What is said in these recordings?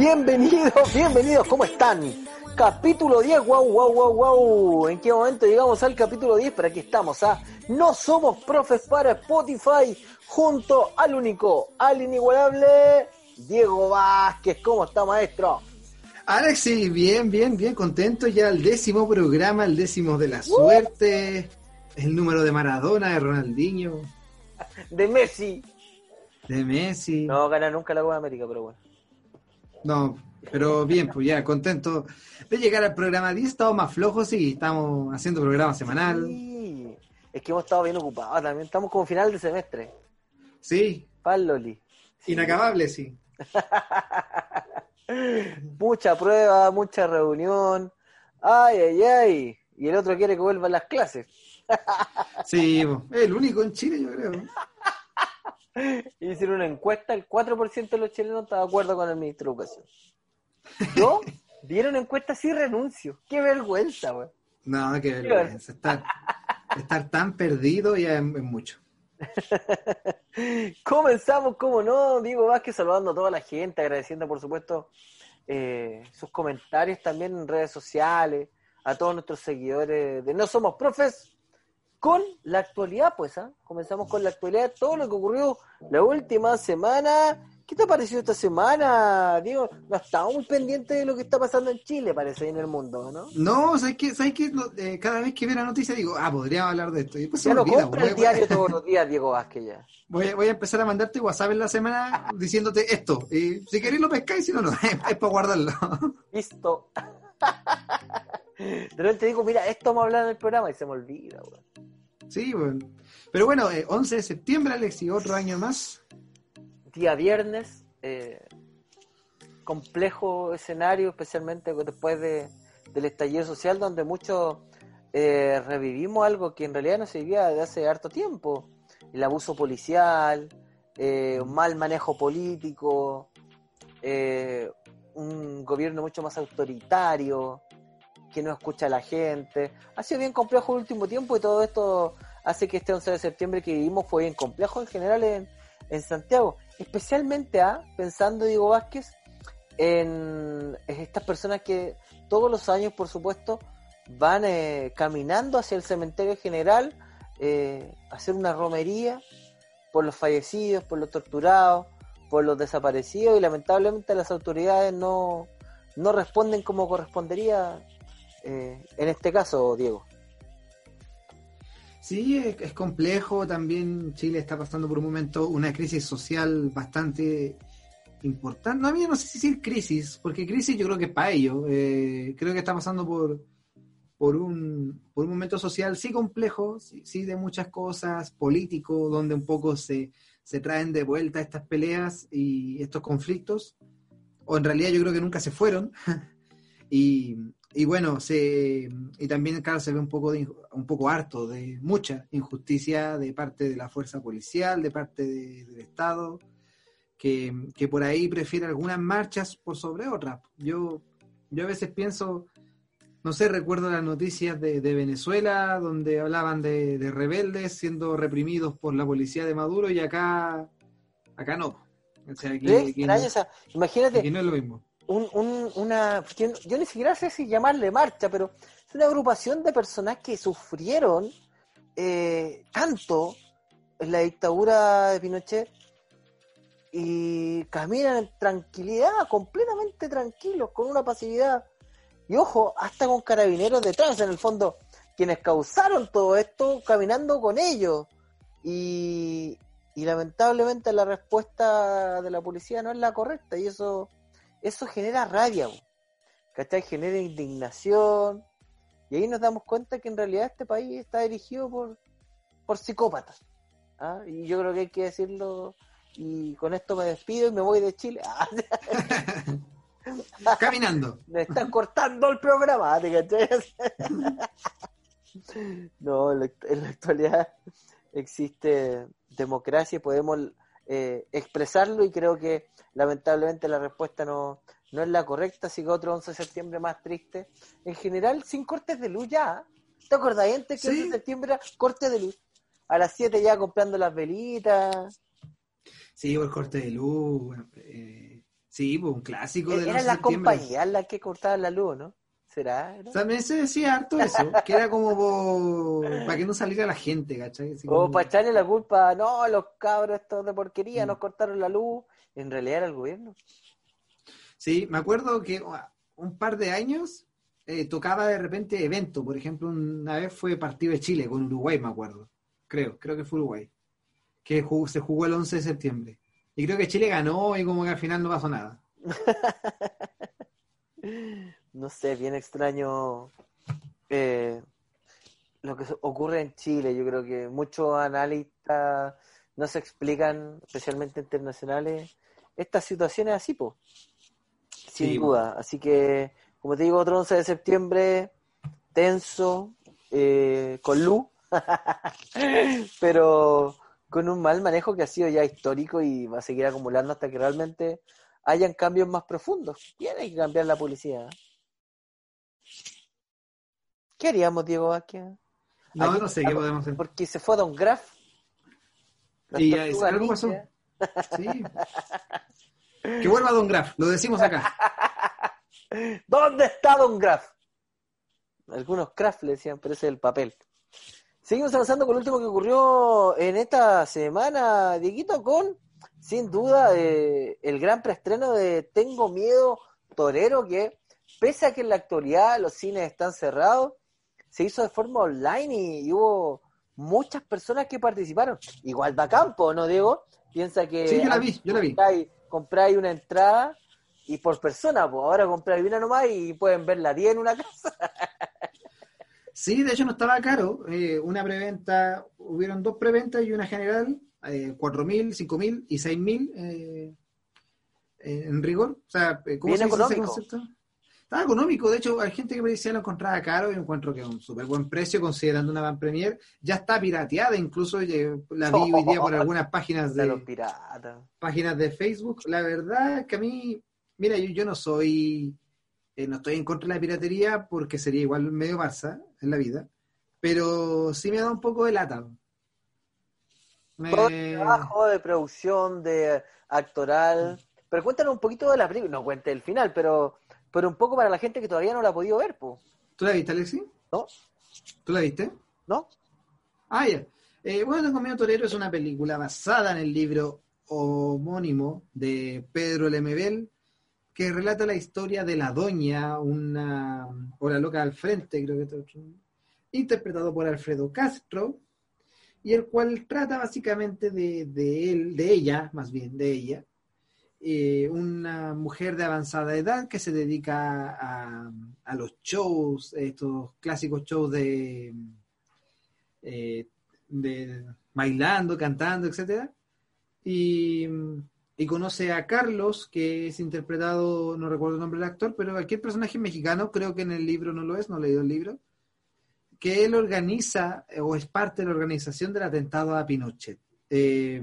Bienvenidos, bienvenidos, ¿cómo están? Capítulo 10, wow, wow, wow, wow. ¿En qué momento llegamos al capítulo 10? Pero aquí estamos, ¿ah? No somos profes para Spotify, junto al único, al inigualable Diego Vázquez. ¿Cómo está, maestro? Alexi, bien, bien, bien contento. Ya el décimo programa, el décimo de la suerte, el número de Maradona, de Ronaldinho, De Messi. de Messi. No gana nunca la Copa América, pero bueno. No, pero bien, pues ya contento de llegar al programa 10. Estamos más flojos y estamos haciendo programa semanal. Sí. Es que hemos estado bien ocupados también. Estamos como final de semestre. Sí, Pal Loli. inacabable, sí. Mucha prueba, mucha reunión. Ay, ay, ay. Y el otro quiere que vuelvan las clases. Sí, el único en Chile, yo creo. Hicieron una encuesta, el 4% de los chilenos está de acuerdo con el ministro de Educación. Yo, dieron encuesta sí renuncio. Qué vergüenza, güey. No, qué vergüenza. Estar, estar tan perdido ya es, es mucho. Comenzamos, como no, Diego Vázquez saludando a toda la gente, agradeciendo por supuesto eh, sus comentarios también en redes sociales, a todos nuestros seguidores de No Somos Profes, con la actualidad, pues, ¿ah? Comenzamos con la actualidad, todo lo que ocurrió la última semana. ¿Qué te ha parecido esta semana, Diego? No estamos muy pendientes de lo que está pasando en Chile, parece, y en el mundo, ¿no? No, ¿sabes qué? ¿Sabes qué? Lo- eh, cada vez que veo la noticia digo, ah, podríamos hablar de esto. Y después se Ya no olvida. compra Voy, el voy- diario todos los días, Diego Vázquez, ya. voy a- voy a empezar a mandarte WhatsApp en la semana diciéndote esto. Y si queréis lo pescáis, si no, no. Es, para guardarlo. Listo. De repente digo, mira, esto vamos a hablar en el programa y se me olvida, güey. Sí, bueno. Pero bueno, eh, 11 de septiembre, Alex, y otro año más. Día viernes, eh, complejo escenario, especialmente después de, del estallido social, donde muchos eh, revivimos algo que en realidad no se vivía desde hace harto tiempo. El abuso policial, eh, un mal manejo político, eh, un gobierno mucho más autoritario, que no escucha a la gente. Ha sido bien complejo el último tiempo y todo esto hace que este 11 de septiembre que vivimos fue bien complejo en general en, en Santiago. Especialmente a, pensando Diego Vázquez, en estas personas que todos los años, por supuesto, van eh, caminando hacia el cementerio general eh, a hacer una romería por los fallecidos, por los torturados, por los desaparecidos y lamentablemente las autoridades no, no responden como correspondería eh, en este caso, Diego. Sí, es, complejo. También Chile está pasando por un momento una crisis social bastante importante. No, a mí no sé si decir crisis, porque crisis yo creo que es para ello. Eh, creo que está pasando por, por, un, por un momento social sí complejo, sí, sí de muchas cosas, político, donde un poco se, se traen de vuelta estas peleas y estos conflictos. O en realidad yo creo que nunca se fueron. y, y bueno, se, y también, claro, se ve un poco, de, un poco harto de mucha injusticia de parte de la fuerza policial, de parte de- del Estado, que, que por ahí prefiere algunas marchas por sobre otras. Yo, yo a veces pienso, no sé, recuerdo las noticias de, de Venezuela, donde hablaban de, de rebeldes siendo reprimidos por la policía de Maduro, y acá, acá no. O sea, aquí, Es aquí extraño, no, o sea, imagínate, aquí no es lo mismo. Un, un- una, yo, yo ni siquiera sé si llamarle marcha, pero es una agrupación de personas que sufrieron eh, tanto en la dictadura de Pinochet y caminan en tranquilidad, completamente tranquilos, con una pasividad. Y ojo, hasta con carabineros detrás, en el fondo, quienes causaron todo esto, caminando con ellos. Y, y lamentablemente la respuesta de la policía no es la correcta y eso eso genera rabia. ¿cachai? Genera indignación. Y ahí nos damos cuenta que en realidad este país está dirigido por, por psicópatas. ¿ah? Y yo creo que hay que decirlo. Y con esto me despido y me voy de Chile. Caminando. Me están cortando el programa, ¿te cachai? no, en la actualidad existe democracia y podemos eh, expresarlo y creo que lamentablemente la respuesta no, no es la correcta, así que otro 11 de septiembre más triste. En general, sin cortes de luz ya. ¿Te acordás antes que el 11 de septiembre era corte de luz? A las 7 ya comprando las velitas. Sí, por corte de luz. Eh, sí, pues un clásico de Eran las compañías las que cortaban la luz, ¿no? ¿Será? También se decía harto eso, que era como para que no saliera la gente, ¿cachai? o para echarle la culpa, no, los cabros estos de porquería nos mm. cortaron la luz, en realidad era el gobierno. Sí, me acuerdo que un par de años eh, tocaba de repente evento, por ejemplo, una vez fue partido de Chile con Uruguay, me acuerdo, creo, creo que fue Uruguay, que se jugó el 11 de septiembre. Y creo que Chile ganó y como que al final no pasó nada. no sé, bien extraño eh, lo que ocurre en Chile. Yo creo que muchos analistas no se explican, especialmente internacionales, estas situaciones así, pues. Sin duda. Así que, como te digo, otro 11 de septiembre, tenso, eh, con luz, pero con un mal manejo que ha sido ya histórico y va a seguir acumulando hasta que realmente hayan cambios más profundos. Tiene que cambiar la policía. ¿Qué haríamos, Diego Vázquez? No, no sé qué podemos hacer. Porque se fue a Don Graf. Y algo pasó. Sí. que vuelva Don Graf, lo decimos acá. ¿Dónde está Don Graf? Algunos Graf le decían, pero ese es el papel. Seguimos avanzando con lo último que ocurrió en esta semana, Dieguito, con, sin duda, eh, el gran preestreno de Tengo Miedo Torero, que pese a que en la actualidad los cines están cerrados, se hizo de forma online y, hubo muchas personas que participaron. Igual da campo, ¿no, Diego? Piensa que... Sí, yo la vi, yo la vi. Compráis, una entrada y por persona, pues ahora compráis una nomás y pueden verla 10 en una casa. sí, de hecho no estaba caro. Eh, una preventa, hubieron dos preventas y una general, eh, 4.000, 5.000 y 6.000 eh, en rigor. O sea, eh, ¿cómo se dice ese concepto? Estaba económico, de hecho, hay gente que me decía lo encontraba caro y encuentro que es un súper buen precio considerando una Van Premier. Ya está pirateada, incluso la vi hoy día por algunas páginas de, los piratas. páginas de Facebook. La verdad es que a mí, mira, yo, no soy, eh, no estoy en contra de la piratería porque sería igual medio Barça en la vida, pero sí me da un poco de lata. Todo el trabajo de producción, de actoral. Pero cuéntanos un poquito de la película, no cuente el final, pero pero un poco para la gente que todavía no la ha podido ver, po. ¿Tú la viste, Alexi? No. ¿Tú la viste? No. Ah, ya. Eh, bueno, Tengo Miedo Torero es una película basada en el libro homónimo de Pedro Lemebel, que relata la historia de la doña, una la loca al frente, creo que interpretado por Alfredo Castro, y el cual trata básicamente de, de él, de ella, más bien, de ella, eh, una mujer de avanzada edad que se dedica a, a los shows, estos clásicos shows de, eh, de bailando, cantando, etcétera, y, y, conoce a Carlos, que es interpretado, no recuerdo el nombre del actor, pero aquel personaje mexicano, creo que en el libro no lo es, no he leído el libro, que él organiza o es parte de la organización del atentado a Pinochet. Eh,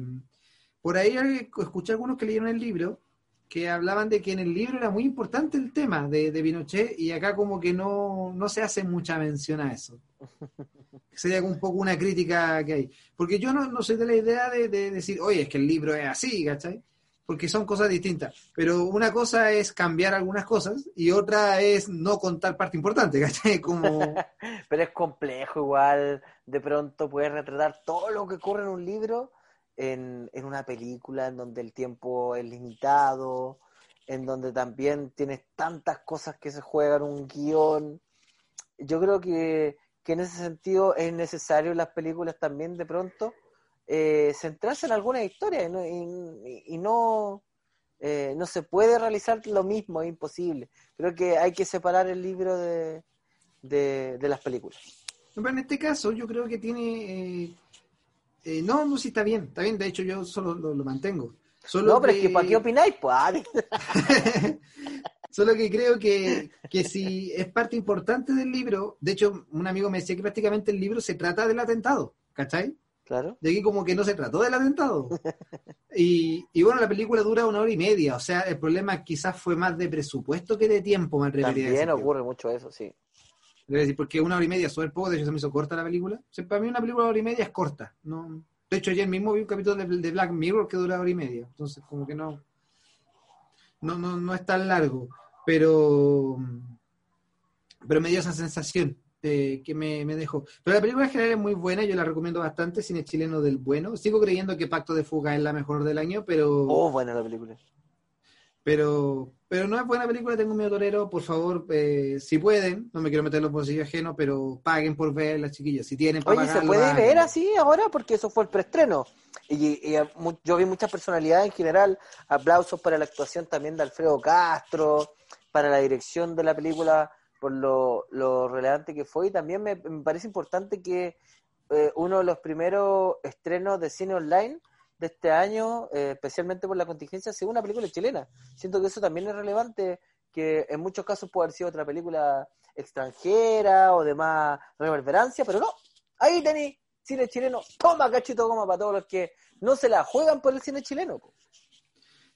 por ahí escuché algunos que leyeron el libro que hablaban de que en el libro era muy importante el tema de, de Pinochet y acá como que no, se hace mucha mención a eso. Sería un poco una crítica que hay. Porque yo no, no soy de la idea de, decir, oye, es que el libro es así, ¿cachai? Porque son cosas distintas. Pero una cosa es cambiar algunas cosas y otra es no contar parte importante, ¿cachai? Como... Pero es complejo igual, de pronto puedes retratar todo lo que ocurre en un libro en, en una película en donde el tiempo es limitado, en donde también tienes tantas cosas que se juegan, un guion. Yo creo que, en ese sentido es necesario en las películas también de pronto eh, centrarse en alguna historia y no, y, no, eh, no se puede realizar lo mismo, es imposible. Creo que hay que separar el libro de, de, las películas. Pero en este caso yo creo que tiene... Eh, eh, no, no, sí está bien, está bien, de hecho yo solo lo, mantengo. Solo no, pero es que ¿para qué opináis? Pues, Solo que creo que, que si es parte importante del libro, de hecho, un amigo me decía que prácticamente el libro se trata del atentado, ¿cachai? Claro. De aquí como que no se trató del atentado. Y, y, bueno, la película dura una hora y media, o sea, el problema quizás fue más de presupuesto que de tiempo, me atrevería También ocurre mucho eso, sí. Porque una hora y media es poco, de hecho se me hizo corta la película. para mí una película de hora y media es corta. No, de hecho, ayer mismo vi un capítulo de, Black Mirror que dura hora y media, entonces como que no, no, no, no es tan largo pero, pero me dio esa sensación que me, dejó. Pero la película en general es muy buena, yo la recomiendo bastante, cine chileno del bueno. Sigo creyendo que Pacto de Fuga es la mejor del año, pero... Oh, buena la película. Pero, pero no es buena película, tengo un miedo torero, por favor, eh, si pueden, no me quiero meter en los bolsillos ajenos, pero paguen por ver las chiquillas, si tienen para Oye, ¿se puede ver así ahora? Porque eso fue el preestreno. Y, y, yo vi muchas personalidades en general, aplausos para la actuación también de Alfredo Castro, para la dirección de la película por lo, relevante que fue. Y también me, parece importante que eh, uno de los primeros estrenos de cine online de este año, eh, especialmente por la contingencia, sea una película chilena. Siento que eso también es relevante, que en muchos casos puede haber sido otra película extranjera o de más reverberancia, pero no, ahí tenéis cine chileno, toma cachito goma para todos los que no se la juegan por el cine chileno.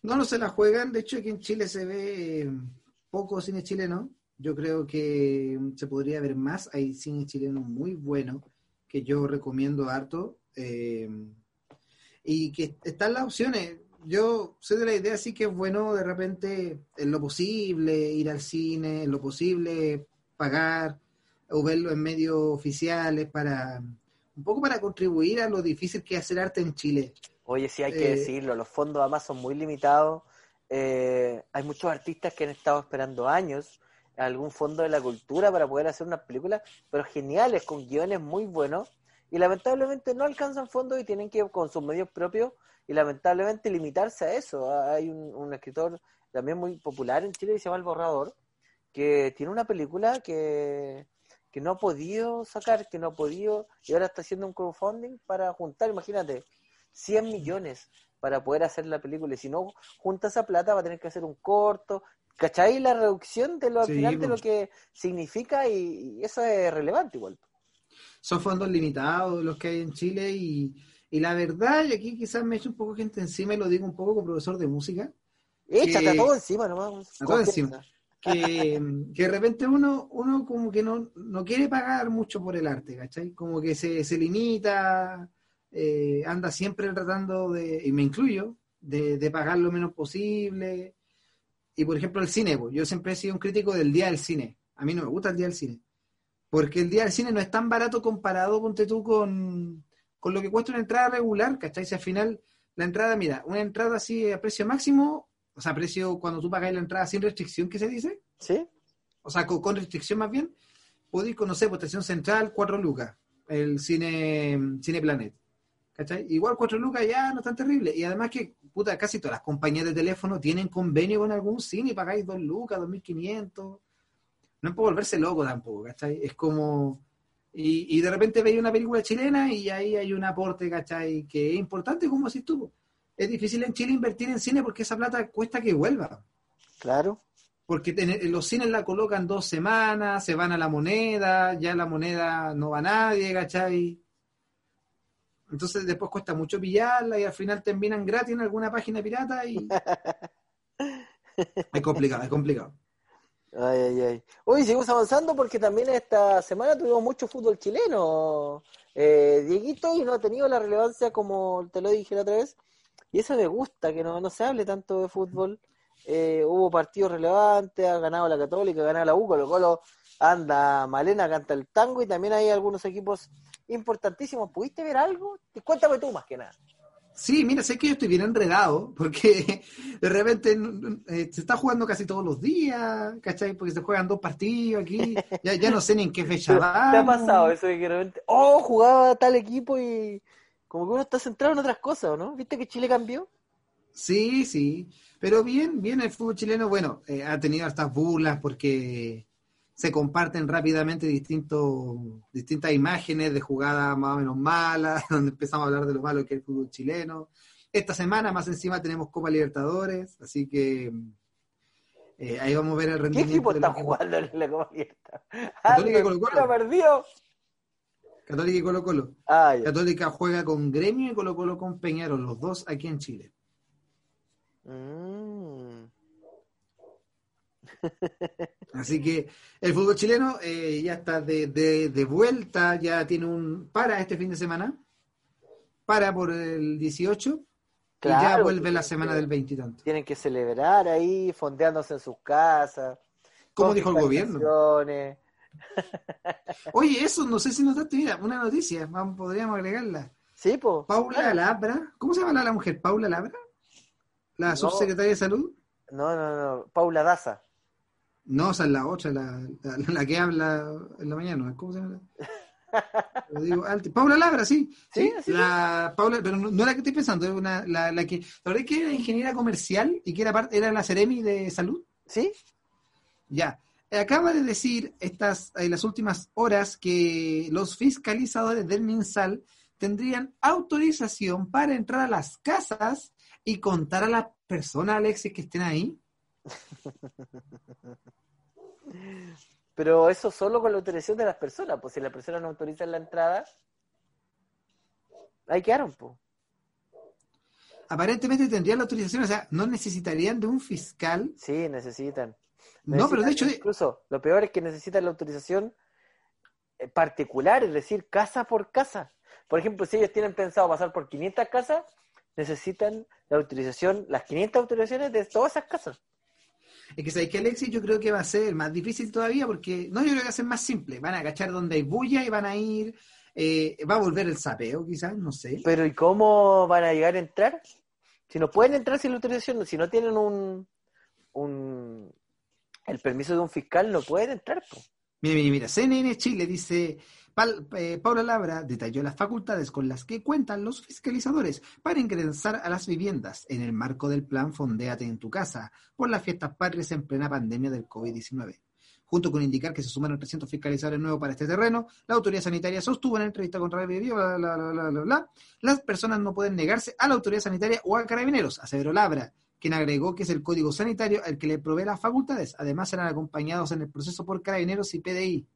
No, no se la juegan, de hecho aquí en Chile se ve poco cine chileno. Yo creo que se podría ver más. Hay cine chileno muy bueno que yo recomiendo harto. Eh, y que están las opciones. Yo soy de la idea sí que es bueno de repente en lo posible ir al cine, en lo posible pagar o verlo en medios oficiales para un poco para contribuir a lo difícil que es hacer arte en Chile. Oye, sí hay que eh, decirlo, los fondos además son muy limitados eh, hay muchos artistas que han estado esperando años algún fondo de la cultura para poder hacer unas películas, pero geniales, con guiones muy buenos, y lamentablemente no alcanzan fondos y tienen que con sus medios propios y lamentablemente limitarse a eso. Hay un, escritor también muy popular en Chile que se llama El Borrador, que tiene una película que, que no ha podido sacar, que no ha podido, y ahora está haciendo un crowdfunding para juntar, imagínate, 100 millones para poder hacer la película. Y si no junta esa plata, va a tener que hacer un corto. ¿Cachai? La reducción de lo, al final de lo que significa y, eso es relevante igual. Son fondos limitados los que hay en Chile y, y la verdad, y aquí quizás me echo un poco gente encima y lo digo un poco como profesor de música. Échate a todo encima nomás. A todo encima. Que, que, de repente uno, uno como que no, no quiere pagar mucho por el arte, ¿cachai? Como que se, se limita, eh, anda siempre tratando de, y me incluyo, de, pagar lo menos posible. Y por ejemplo el cine, pues, yo siempre he sido un crítico del día del cine. A mí no me gusta el día del cine. Porque el día del cine no es tan barato comparado, ponte tú, con, con lo que cuesta una entrada regular, ¿cachai? Si al final la entrada, mira, una entrada así a precio máximo, o sea, precio cuando tú pagas la entrada sin restricción, ¿qué se dice? Sí. O sea, con, restricción más bien, podéis conocer, protección central, cuatro lucas, el cine, cine Planet. Igual cuatro lucas ya no es tan terrible. Y además que, puta, casi todas las compañías de teléfono tienen convenio con algún cine y pagáis dos lucas, dos mil quinientos. No es por volverse loco tampoco, ¿cachai? Es como... Y, y de repente veis una película chilena y ahí hay un aporte, ¿cachai? Que es importante, como si tú. Es difícil en Chile invertir en cine porque esa plata cuesta que vuelva. Claro. Porque los cines la colocan dos semanas, se van a la moneda, ya la moneda no va a nadie, ¿cachai? Entonces después cuesta mucho pillarla y al final terminan gratis en alguna página pirata y... es complicado, es complicado. Ay, ay, ay. Hoy seguimos avanzando porque también esta semana tuvimos mucho fútbol chileno, eh, Dieguito, y no ha tenido la relevancia como te lo dije la otra vez. Y eso me gusta, que no, no se hable tanto de fútbol. Eh, hubo partidos relevantes, ha ganado la Católica, ha ganado la U, Colo Colo anda Malena, canta el tango y también hay algunos equipos importantísimos. ¿Pudiste ver algo? Cuéntame tú más que nada. Sí, mira, sé que yo estoy bien enredado, porque de repente eh, se está jugando casi todos los días, ¿cachai? Porque se juegan dos partidos aquí, ya, ya no sé ni en qué fecha va. ¿Qué ha pasado eso de que de repente, oh, jugaba tal equipo y como que uno está centrado en otras cosas, ¿no? ¿Viste que Chile cambió? Sí, sí. Pero bien, bien el fútbol chileno, bueno, eh, ha tenido estas burlas porque se comparten rápidamente distintos, distintas imágenes de jugadas más o menos malas, donde empezamos a hablar de lo malo que es el fútbol chileno. Esta semana más encima tenemos Copa Libertadores, así que eh, ahí vamos a ver el rendimiento. ¿Qué equipo está jugando en la Copa Libertadores? Católica y Colo Colo. perdió! Católica y Colo Colo. Ah, Católica juega con Gremio y Colo Colo con Peñarol, los dos aquí en Chile. Mm. Así que el fútbol chileno eh, ya está de, vuelta, ya tiene un para este fin de semana, para por el 18 y ya vuelve la semana del 20 y tanto. Tienen que celebrar ahí, fondeándose en sus casas. Como dijo el gobierno. Oye, eso no sé si notaste, mira, una noticia, podríamos agregarla. Sí, pues. Paula Labra, ¿cómo se llama la mujer? ¿Paula Labra? ¿La subsecretaria de salud? No, no, no, Paula Daza. No, esa es la otra, la, la, que habla en la mañana. ¿Cómo se llama? Lo digo Paula Labra, sí. Sí, la Paula, pero no, era la que estoy pensando, una, la, la que. ¿La que era ingeniera comercial y que era, parte, era la Ceremi de salud? Sí. Ya. Acaba de decir estas, en las últimas horas que los fiscalizadores del MinSal tendrían autorización para entrar a las casas y contar a las personas, Alexis, que estén ahí. Pero eso solo con la autorización de las personas, pues si las personas no autorizan la entrada, ahí quedaron, pues. Aparentemente tendrían la autorización, o sea, no necesitarían de un fiscal. Sí, necesitan. no, pero de hecho... Incluso, lo peor es que necesitan la autorización eh, particular, es decir, casa por casa. Por ejemplo, si ellos tienen pensado pasar por 500 casas, necesitan la autorización, las 500 autorizaciones de todas esas casas. Es que sabéis que Alexis yo creo que va a ser más difícil todavía porque, no, yo creo que va a ser más simple. Van a agachar donde hay bulla y van a ir, eh, va a volver el sapeo quizás, no sé. Pero ¿y cómo van a llegar a entrar? Si no pueden entrar sin la autorización, si no tienen un, un el permiso de un fiscal, no pueden entrar. Mira, mira, mira, CNN Chile dice, Paula Labra detalló las facultades con las que cuentan los fiscalizadores para ingresar a las viviendas en el marco del plan Fondéate en tu casa por las fiestas patrias en plena pandemia del COVID-19. Junto con indicar que se suman 300 fiscalizadores nuevos para este terreno, la autoridad sanitaria sostuvo en entrevista con Radio bla, bla, bla, bla, bla, las personas no pueden negarse a la autoridad sanitaria o a carabineros, aseveró Labra, quien agregó que es el código sanitario el que le provee las facultades. Además, serán acompañados en el proceso por carabineros y PDI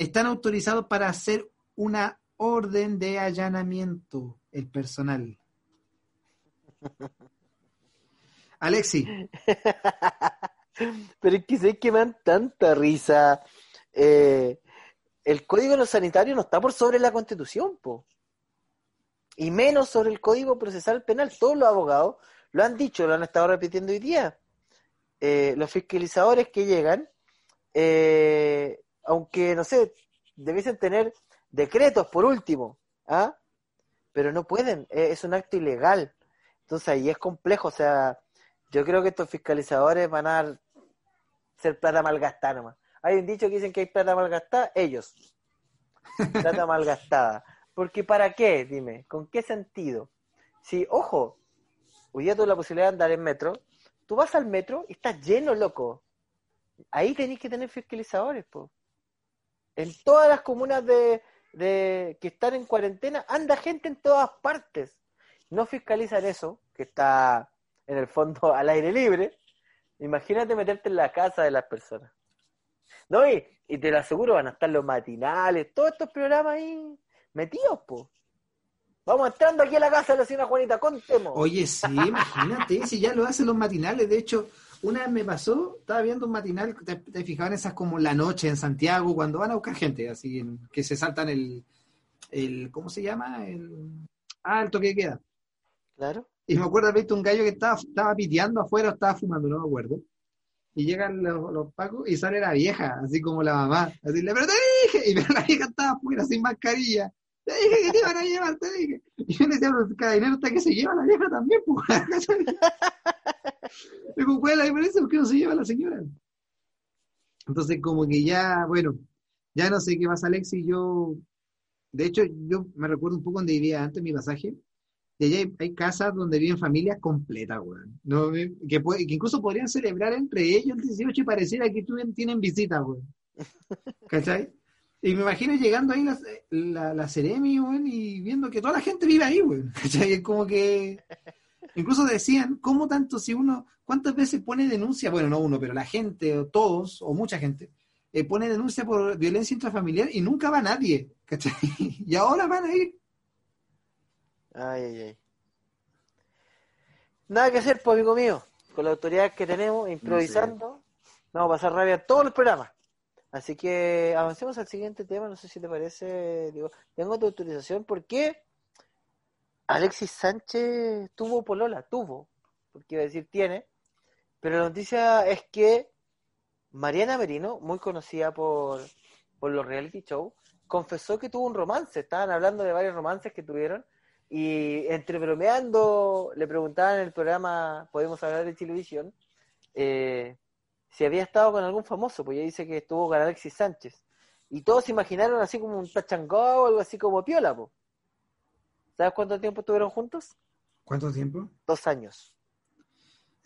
están autorizados para hacer una orden de allanamiento el personal. Alexi. Pero es que sé que me dan tanta risa. Eh, el código sanitario no está por sobre la constitución, po. Y menos sobre el código procesal penal. Todos los abogados lo han dicho, lo han estado repitiendo hoy día. Eh, los fiscalizadores que llegan eh, aunque, no sé, debiesen tener decretos por último, ¿ah? Pero no pueden, e, es un acto ilegal. Entonces ahí es complejo, o sea, yo creo que estos fiscalizadores van a ser plata malgastada nomás. Hay un dicho que dicen que hay plata malgastada, ellos. Plata malgastada. Porque ¿para qué? Dime, ¿con qué sentido? Si, ojo, hoy día tuve la posibilidad de andar en metro, tú vas al metro y estás lleno, loco. Ahí tenéis que tener fiscalizadores, pues en todas las comunas de, que están en cuarentena, anda gente en todas partes. No fiscalizan eso, que está en el fondo al aire libre. Imagínate meterte en la casa de las personas. No, y, te lo aseguro, van a estar los matinales, todos estos programas ahí metidos, po. Vamos entrando aquí a la casa de la señora Juanita, contemos. Oye, sí, imagínate, si ya lo hacen los matinales, de hecho, una vez me pasó, estaba viendo un matinal, te, te en esas como la noche en Santiago, cuando van a buscar gente, así que se saltan el, el, ¿cómo se llama? El, ah, el toque de queda. Claro. Y me acuerdo haber visto un gallo que estaba, estaba piteando afuera estaba fumando, no me acuerdo. Y llegan los, los pacos y sale la vieja, así como la mamá, a decirle, pero te dije, y la vieja estaba afuera sin mascarilla. Te dije que te iban a llevar, te dije. Y yo le decía, pero cada dinero está que se lleva la vieja también, pues. Digo, ¿cuál es la diferencia? ¿Por qué no se lleva la señora? Entonces, como que ya, bueno, ya no sé qué pasa, Alex, yo, de hecho, yo me recuerdo un poco donde vivía antes mi pasaje, Y allá hay, hay casas donde viven familias completas, weón. ¿no? Que, que incluso podrían celebrar entre ellos el 18 y pareciera que tienen visitas, weón. ¿Cachai? Y me imagino llegando ahí la, la, la Ceremi, weón, y viendo que toda la gente vive ahí, weón. ¿Cachai? Es como que... Incluso decían, ¿cómo tanto si uno, cuántas veces pone denuncia? Bueno, no uno, pero la gente, o todos, o mucha gente, eh, pone denuncia por violencia intrafamiliar y nunca va nadie, ¿cachai? Y ahora van a ir. Ay, ay, ay. Nada que hacer, pues, amigo mío. Con las autoridades que tenemos, improvisando, vamos a pasar rabia en todos los programas. Así que avancemos al siguiente tema. No sé si te parece. Digo, tengo tu autorización porque Alexis Sánchez tuvo polola, tuvo, porque iba a decir tiene. Pero la noticia es que Mariana Merino, muy conocida por, por los reality shows, confesó que tuvo un romance. Estaban hablando de varios romances que tuvieron. Y entre bromeando, le preguntaban en el programa Podemos hablar de televisión eh, si había estado con algún famoso, pues ella dice que estuvo con Alexis Sánchez. Y todos se imaginaron así como un tachangó o algo así como piola, po. ¿Sabes cuánto tiempo estuvieron juntos? ¿Cuánto tiempo? Dos años.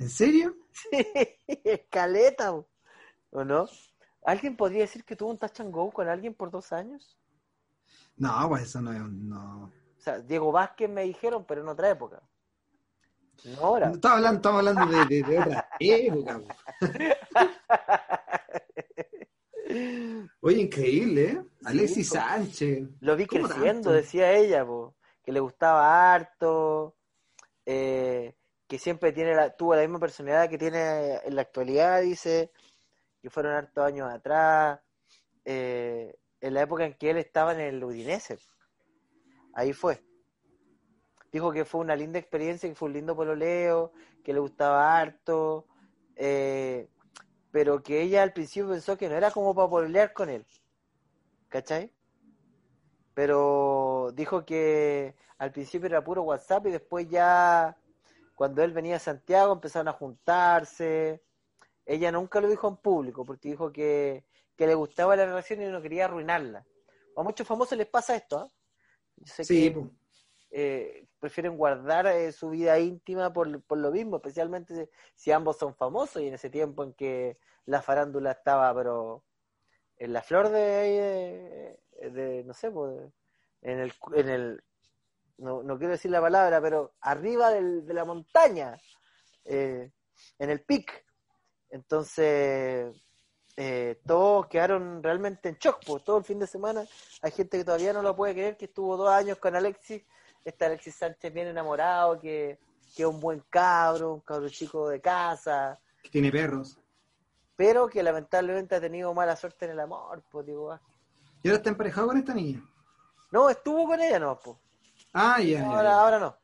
¿En serio? Sí, escaleta. ¿o no? ¿Alguien podría decir que tuvo un touch and go con alguien por dos años? No, pues eso no es un- no. O sea, Diego Vázquez me dijeron, pero en otra época. No ahora. Estamos hablando, estamos hablando de, de, de otra época. po. Oye, increíble, ¿eh? Alexis. Sánchez. Lo vi ¿Cómo creciendo, tanto? decía ella, po, que le gustaba harto, eh, que siempre tiene la, tuvo la misma personalidad que tiene en la actualidad, dice, que fueron hartos años atrás, eh, en la época en que él estaba en el Udinese. Ahí fue. Dijo que fue una linda experiencia, que fue un lindo pololeo, que le gustaba harto, eh, pero que ella al principio pensó que no era como para pololear con él. ¿Cachai? Pero dijo que al principio era puro WhatsApp y después ya, cuando él venía a Santiago, empezaron a juntarse. Ella nunca lo dijo en público porque dijo que, que le gustaba la relación y no quería arruinarla. A muchos famosos les pasa esto, ¿ah? Yo sé Sí, que eh, prefieren guardar eh, su vida íntima por, por lo mismo, especialmente si, si ambos son famosos y en ese tiempo en que la farándula estaba, pero en la flor de, de, no sé, pues, en el, en el no, no quiero decir la palabra, pero arriba del- de la montaña, eh, en el pic. Entonces, eh, todos quedaron realmente en shock, pues todo el fin de semana hay gente que todavía no lo puede creer, que estuvo dos años con Alexis, este Alexis Sánchez bien enamorado, que, que es un buen cabro, un cabro chico de casa, Que tiene perros. pero que lamentablemente ha tenido mala suerte en el amor, pues digo, ah. ¿Y ahora está emparejado con esta niña? no, estuvo con ella no, pues. Ah, ya, Ahora, ahora no.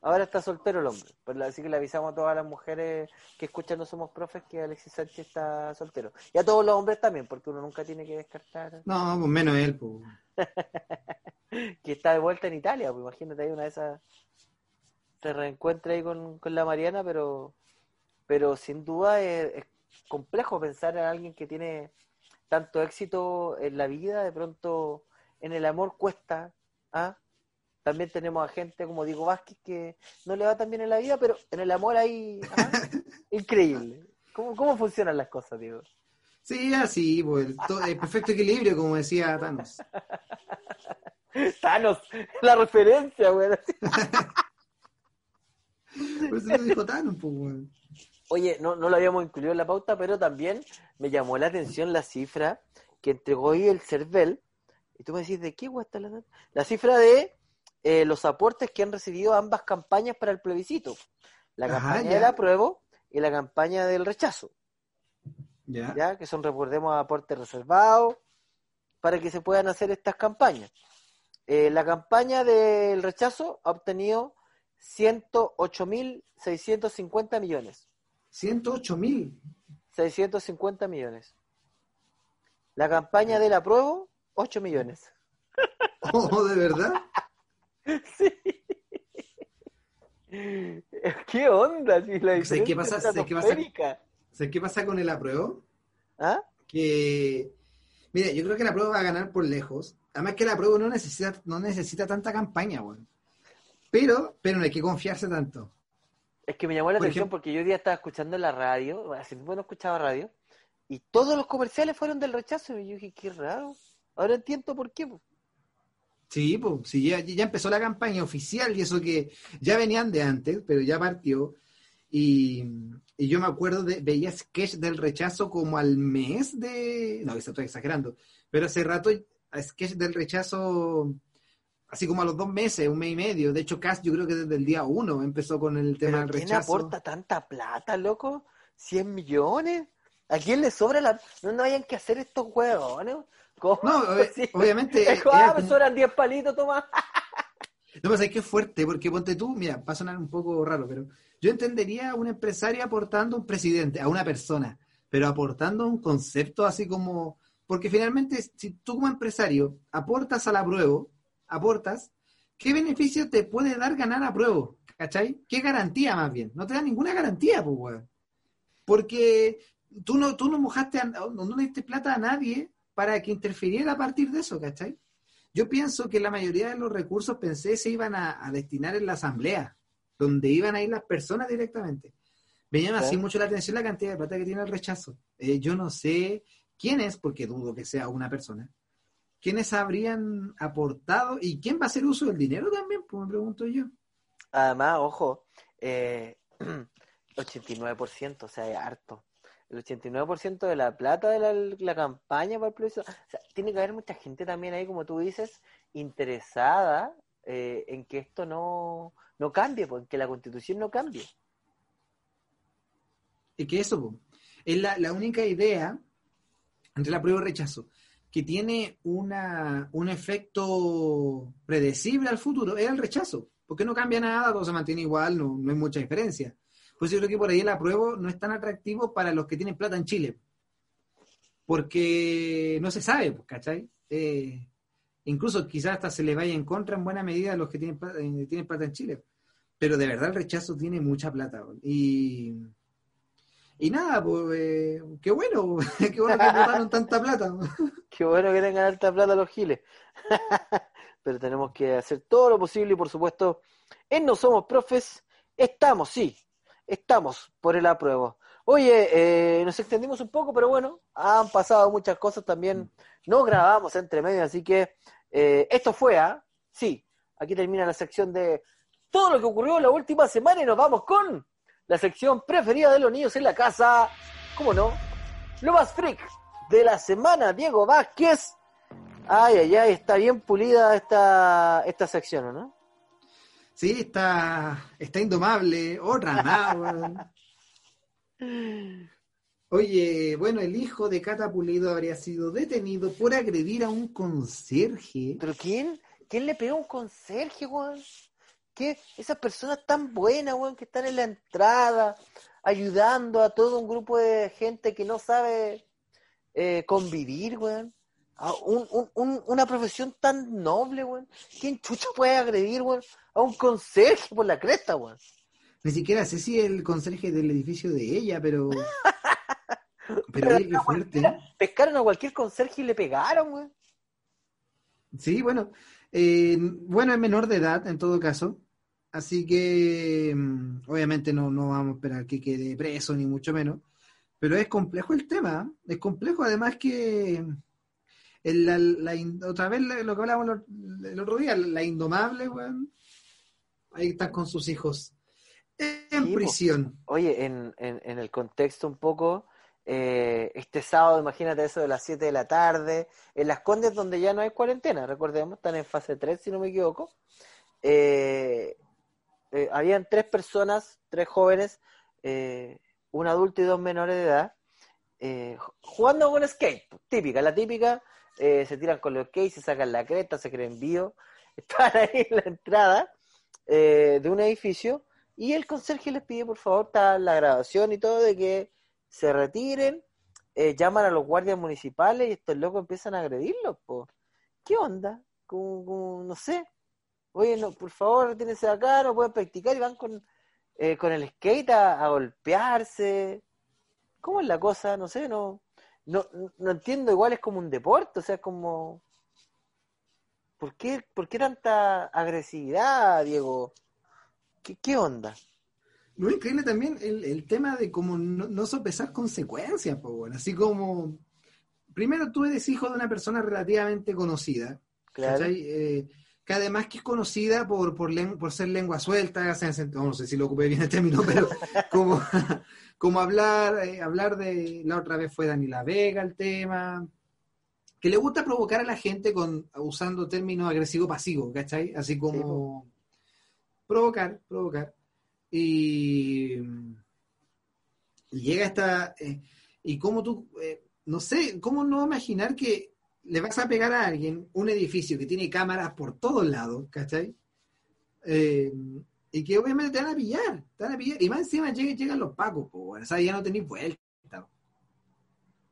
Ahora está soltero el hombre. Pues, así que le avisamos a todas las mujeres que escuchan No Somos Profes que Alexis Sánchez está soltero. Y a todos los hombres también, porque uno nunca tiene que descartar No, pues menos él, pues. que está de vuelta en Italia. Pues imagínate ahí una de esas se reencuentra ahí con, con la Mariana, pero pero sin duda es, es complejo pensar en alguien que tiene tanto éxito en la vida, de pronto en el amor cuesta. ¿ah? También tenemos a gente como Diego Vázquez que no le va tan bien en la vida, pero en el amor ahí ¿ah? increíble. ¿Cómo, ¿Cómo funcionan las cosas, Diego? Sí, así, pues. el, to- el perfecto equilibrio, como decía Thanos. Thanos, la referencia, güey. Por eso lo dijo Thanos, pues, weón. Oye, no, no lo habíamos incluido en la pauta, pero también me llamó la atención la cifra que entregó hoy el CERVEL. Y tú me decís, ¿de qué está la? La cifra de eh, los aportes que han recibido ambas campañas para el plebiscito. La Ajá, campaña ya. del apruebo y la campaña del rechazo, Ya. ¿ya? Que son, recordemos, aportes reservados para que se puedan hacer estas campañas. Eh, la campaña del rechazo ha obtenido 108.650 millones. 108 mil. 650 millones. La campaña del apruebo, 8 millones. Oh, ¿de verdad? Sí. ¿Qué onda? Si la ¿Sabes qué pasa? es ¿Sabes qué pasa? estratosférica. ¿Sabes qué pasa con el apruebo? ¿Ah? Que, mira, yo creo que la prueba va a ganar por lejos. Además que la prueba no necesita, no necesita tanta campaña. Pero, pero no hay que confiarse tanto. Es que me llamó la Por atención ejemplo- porque yo hoy día estaba escuchando la radio, hace tiempo no escuchaba radio, y todos los comerciales fueron del rechazo. Y yo dije, qué raro. Ahora entiendo por qué. po. Sí, pues, sí, ya, ya empezó la campaña oficial y eso que ya venían de antes, pero ya partió. Y, y yo me acuerdo de, veía sketch del rechazo como al mes de, no, estoy exagerando, pero hace rato sketch del rechazo, así como a los dos meses, un mes y medio. De hecho, Cass yo creo que desde el día uno empezó con el tema ¿Pero del quién rechazo. aporta tanta plata, loco? ¿100 millones? ¿A quién le sobra la...? No, no hayan que hacer estos huevones. ¿Cómo? No, ob- Sí. obviamente. Es como, era ah, me sobran 10 palitos, toma. No, pues es que es fuerte, porque ponte tú, mira, va a sonar un poco raro, pero yo entendería a un empresario aportando un presidente, a una persona, pero aportando un concepto así como, porque finalmente si tú como empresario aportas a la prueba, aportas, ¿qué beneficio te puede dar ganar a prueba? ¿Cachai? ¿Qué garantía más bien? No te da ninguna garantía, pues, weón. Porque tú no, tú no mojaste, a- no, no le diste plata a nadie para que interfiriera a partir de eso, ¿cachai? Yo pienso que la mayoría de los recursos pensé se iban a, a destinar en la asamblea, donde iban a ir las personas directamente. Me llama así mucho la atención la cantidad de plata que tiene el rechazo. Eh, yo no sé quién es, porque dudo que sea una persona, quiénes habrían aportado y quién va a hacer uso del dinero también, pues me pregunto yo. Además, ojo, eh, 89%, o sea, es harto. El 89% de la plata de la, la campaña para el plebiscito. O sea, tiene que haber mucha gente también ahí, como tú dices, interesada eh, en que esto no, no cambie, pues, en que la constitución no cambie. Es que eso po, es la, la única idea entre la prueba y el rechazo que tiene una, un efecto predecible al futuro, es el rechazo, porque no cambia nada, todo se mantiene igual, no, no hay mucha diferencia. Pues yo creo que por ahí el apruebo no es tan atractivo para los que tienen plata en Chile, porque no se sabe, pues, ¿cachai? Eh, incluso quizás hasta se le vaya en contra en buena medida a los que tienen plata, eh, tienen plata en Chile, pero de verdad el rechazo tiene mucha plata, y... Y nada, pues, eh, qué bueno, qué bueno que botaron tanta plata. Qué bueno que tengan alta plata los giles. Pero tenemos que hacer todo lo posible y por supuesto, en No Somos Profes, estamos, sí, estamos por el apruebo. Oye, eh, nos extendimos un poco, pero bueno, han pasado muchas cosas también. No grabamos entre medio, así que eh, esto fue, ¿ah? Sí, aquí termina la sección de todo lo que ocurrió la última semana y nos vamos con la sección preferida de los niños en la casa. ¿Cómo no? Lo más freak de la semana, Diego Vázquez. Ay, ay, ay, está bien pulida esta, esta sección, ¿o ¿no? Sí, está, está indomable, otra weón. Oye, bueno, el hijo de Cata Pulido habría sido detenido por agredir a un conserje. ¿Pero quién? ¿Quién le pegó a un conserje, weón? ¿Qué? Esas personas tan buenas, weón, que están en la entrada, ayudando a todo un grupo de gente que no sabe eh, convivir, weón. A un- un- un- una profesión tan noble, weón. ¿Quién chucha puede agredir, weón, a un conserje por la cresta, weón? Ni siquiera sé si el conserje del edificio de ella, pero. Pero oye, qué fuerte. Pescaron a cualquier conserje y le pegaron, weón. Sí, bueno. eh, bueno, es menor de edad en todo caso. Así que mm, obviamente no, no vamos a esperar que quede preso, ni mucho menos. Pero es complejo el tema. ¿eh? Es complejo, además que el- la- la otra vez lo que hablábamos el, otro día, la indomable, weón. Ahí están con sus hijos. En Sí, prisión. Oye, en, en, en el contexto un poco, eh, este sábado, imagínate eso de las 7 de la tarde, en Las Condes donde ya no hay cuarentena, recordemos, están en fase 3 si no me equivoco, eh, eh, habían tres personas, tres jóvenes, eh, un adulto y dos menores de edad, eh, ju- jugando con skate, típica, la típica, eh, se tiran con los skates, se sacan la cresta, se creen bio, están ahí en la entrada de un edificio y el conserje les pide, por favor, está la grabación y todo, de que se retiren, llaman a los guardias municipales y estos locos empiezan a agredirlos, po. ¿Qué onda? Como, como, no sé. Oye, no, por favor, retírense de acá, no pueden practicar y van con, eh, con el skate a, a golpearse. ¿Cómo es la cosa? No sé, no, no, no entiendo. Igual es como un deporte, o sea, es como... ¿Por qué, ¿Por qué tanta agresividad, Diego? ¿Qué, qué onda? Lo increíble también el, el tema de cómo no, no sopesar consecuencias, pues bueno, así como primero tú eres hijo de una persona relativamente conocida, Claro. Eh, que además que es conocida por, por, por ser lengua suelta, no sé si lo ocupé bien el término, pero como, como hablar, eh, hablar de, la otra vez fue Dani La Vega el tema, que le gusta provocar a la gente con usando términos agresivo-pasivo, ¿cachai? Así como provocar, provocar. Y, y llega esta, eh, y cómo tú, eh, no sé, cómo no imaginar que le vas a pegar a alguien un edificio que tiene cámaras por todos lados, ¿cachai? Eh, y que obviamente te van a pillar, te van a pillar. Y más encima llegan, llegan los pacos, pues, o sea, ya no tenéis vuelta.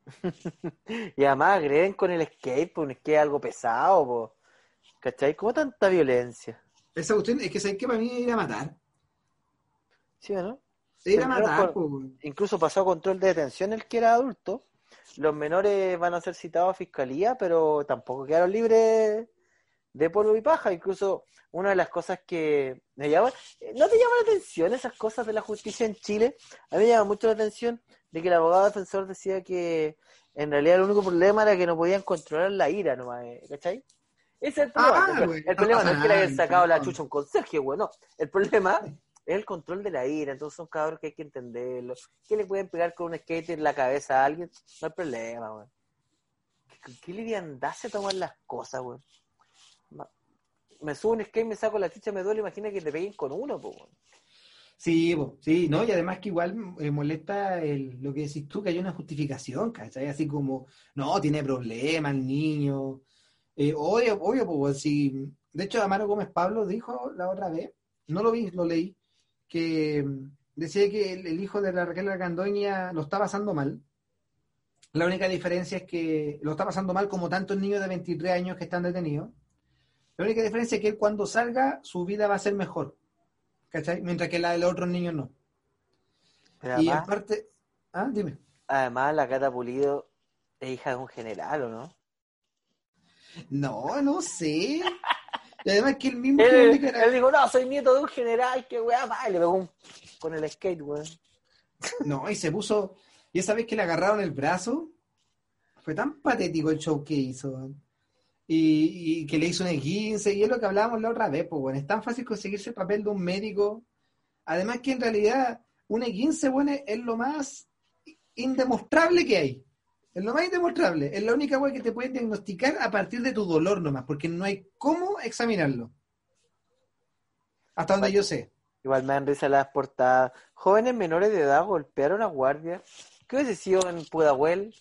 Y además agreden con el skate, pues un skate algo pesado, po. ¿cachai? ¿Cómo tanta violencia? Esa cuestión es que sabes que para mí es ir a matar. ¿Sí o no? Ir a matar, por-. Incluso pasó control de detención el que era adulto. Los menores van a ser citados a fiscalía, pero tampoco quedaron libres de polvo y paja. Incluso una de las cosas que me llama, ¿no te llama la atención esas cosas de la justicia en Chile? A mí me llama mucho la atención de que el abogado defensor decía que en realidad el único problema era que no podían controlar la ira nomás, ¿eh? ¿cachai? Ese es el problema. Ah, el, güey, el problema no es que le hayan sacado la chucha a un conserje, güey, no. El problema es el control de la ira, entonces son cabros que hay que entenderlo. Que le pueden pegar con un skate en la cabeza a alguien, no hay problema, güey. ¿Qué, qué liviandad se toman las cosas? Ma- Me subo un skate, me saco la chucha, me duele, imagina que te peguen con uno, pues, güey. Sí, sí, ¿no? Y además que igual eh, molesta el, lo que decís tú, que hay una justificación, ¿cachai? Así como, no, tiene problemas el niño. Eh, obvio, obvio, pues, si... De hecho, Amaro Gómez Pablo dijo la otra vez, no lo vi, lo leí, que mm, decía que el, el hijo de la Raquel Argandoña lo está pasando mal. La única diferencia es que lo está pasando mal como tantos niños de 23 años que están detenidos. La única diferencia es que él cuando salga, su vida va a ser mejor. ¿Cachai? Mientras que la de los otros niños no. Pero Y además, aparte, ah, dime. además, la Cata Pulido es hija de un general, ¿o no? No, no sé. Y además que el mismo Él, que él dijo, no, soy nieto de un general, que weá, pa, y le pegó un- con el skate, weón. No, y se puso. Y esa vez que le agarraron el brazo, fue tan patético el show que hizo. weón. Y, y que le hizo un 15 y es lo que hablábamos la otra vez, pues bueno, es tan fácil conseguirse el papel de un médico. Además que en realidad un 15 bueno, es lo más indemostrable que hay. Es lo más indemostrable. Es la única wea que te pueden diagnosticar a partir de tu dolor nomás, porque no hay cómo examinarlo. Hasta donde yo sé. Igual me dan risa las portadas. Jóvenes menores de edad golpearon a guardia. ¿Qué hubiese sido en Pudahuel?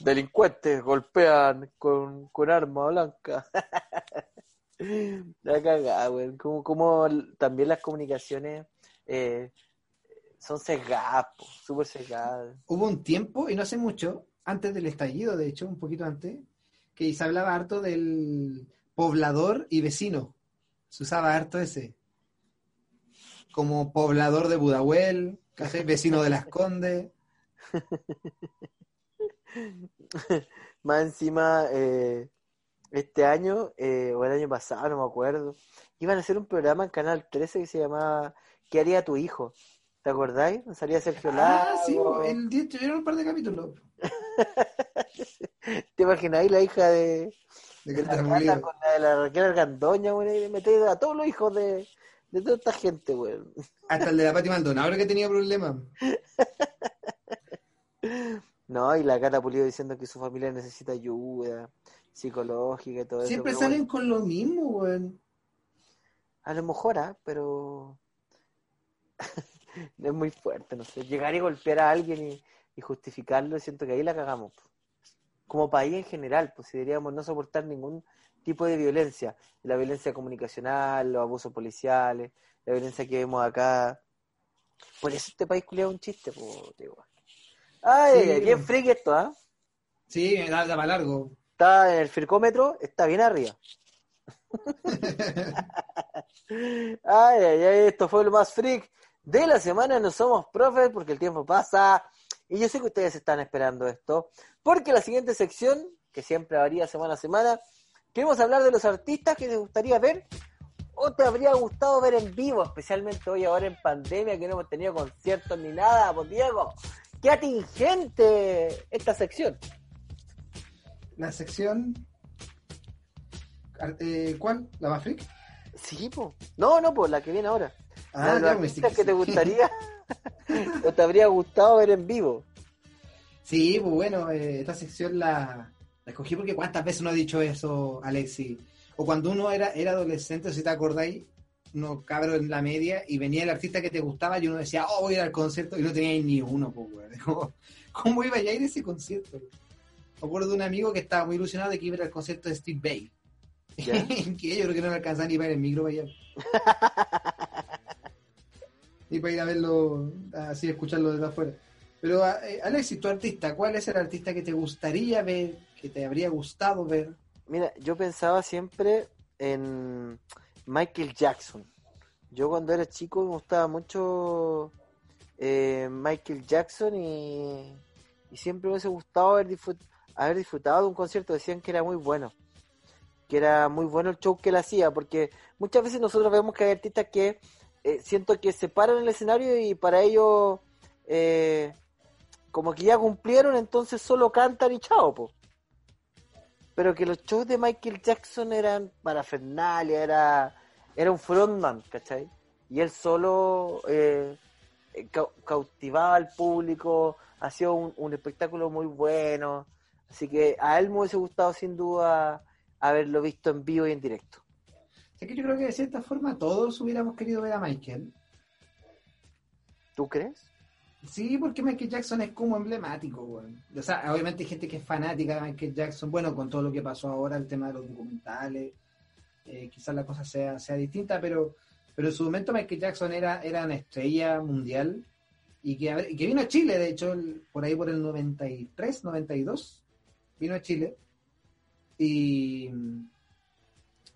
Delincuentes golpean con, con arma blanca. La cagada, weón. Como, como también las comunicaciones eh, son sesgadas, súper sesgadas. hubo un tiempo, y no hace mucho, antes del estallido, de hecho, un poquito antes, que se hablaba harto del poblador y vecino. Se usaba harto ese. Como poblador de Budahuel, vecino de Las Condes. Más encima, eh, este año, eh, o el año pasado, no me acuerdo, iban a hacer un programa en Canal 13 que se llamaba ¿Qué haría tu hijo? ¿Te acordáis? Salía Sergio Ah, Lago. sí, el un par de capítulos. ¿Te imagináis la hija de, De de la con la de la Raquel Argandoña, güey, y a todos los hijos de, de toda esta gente, güey? Hasta el de la Pati Maldonado que tenía problemas. No, y la Cata Pulido diciendo que su familia necesita ayuda psicológica y todo eso. Siempre salen bueno, con lo mismo, weón. a lo mejor, ¿ah? pero es muy fuerte, no sé. Llegar y golpear a alguien y, y justificarlo, siento que ahí la cagamos. Como país en general, pues si deberíamos no soportar ningún tipo de violencia. La violencia comunicacional, los abusos policiales, la violencia que vemos acá. Por eso este país culiado un chiste, po, digo. Ay, Sí, bien freak esto, ¿ah? Sí, da, da para largo. Está en el fircómetro, está bien arriba. Ay, ay, ay, esto fue lo más freak de la semana. No somos profes porque el tiempo pasa. Y yo sé que ustedes están esperando esto. Porque la siguiente sección, que siempre varía semana a semana, queremos hablar de los artistas que les gustaría ver o te habría gustado ver en vivo, especialmente hoy ahora en pandemia que no hemos tenido conciertos ni nada, pues Diego. ¡Qué atingente esta sección! La sección. eh, ¿Cuál? ¿La más freak? Sí, pues. No, no, pues la que viene ahora. Ah, la, que te gustaría o te habría gustado ver en vivo. Sí, pues bueno, eh, esta sección la, la escogí porque cuántas veces uno ha dicho eso, Alexi. O cuando uno era, era adolescente, si te acordáis, uno cabro en la media y venía el artista que te gustaba y uno decía, oh, voy a ir al concierto y no teníais ni uno, pues. Como, ¿Cómo iba a ir a ese concierto? Me acuerdo de un amigo que estaba muy ilusionado de que iba a ir al concierto de Steve Bay. Yo creo que no me alcanzaba ni para ir en micro para allá. Ni para ir a verlo, así escucharlo desde afuera. Pero, eh, Alexis, tu artista, ¿cuál es el artista que te gustaría ver, que te habría gustado ver? Mira, yo pensaba siempre en Michael Jackson. Yo cuando era chico me gustaba mucho eh, Michael Jackson y, y siempre me hubiese gustado haber, haber disfrutado de un concierto. Decían que era muy bueno, que era muy bueno el show que él hacía, porque muchas veces nosotros vemos que hay artistas que eh, siento que se paran el escenario y para ellos eh, como que ya cumplieron, entonces solo cantan y chao, po pero que los shows de Michael Jackson eran parafernalia, era, era un frontman, ¿cachai? Y él solo eh, cau- cautivaba al público, hacía un, un espectáculo muy bueno, así que a él me hubiese gustado sin duda haberlo visto en vivo y en directo. Es que yo creo que de cierta forma todos hubiéramos querido ver a Michael. ¿Tú crees? Sí, porque Michael Jackson es como emblemático, weón. O sea, obviamente hay gente que es fanática de Michael Jackson, bueno, con todo lo que pasó ahora, el tema de los documentales, eh, quizás la cosa sea, sea distinta, pero, pero en su momento Michael Jackson era, era una estrella mundial y que, a- y que vino a Chile, de hecho, el- por ahí por el 93, 92, vino a Chile. Y,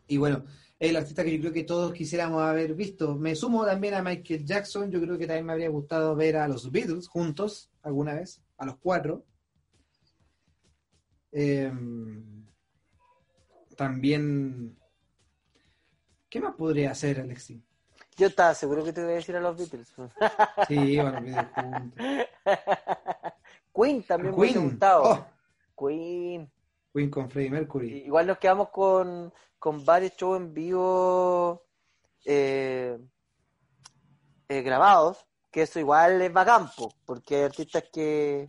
y bueno, el artista que yo creo que todos quisiéramos haber visto. Me sumo también a Michael Jackson. Yo creo que también me habría gustado ver a los Beatles juntos alguna vez, a los cuatro. Eh, también. ¿Qué más podría hacer, Alexi? Yo estaba seguro que te iba a decir a los Beatles. Sí, los Beatles juntos. Queen también me hubiese Queen. gustado. Oh, Queen. Queen con Freddie Mercury. Igual nos quedamos con, con varios shows en vivo eh, eh, grabados, que eso igual es bacán, po, porque hay artistas que,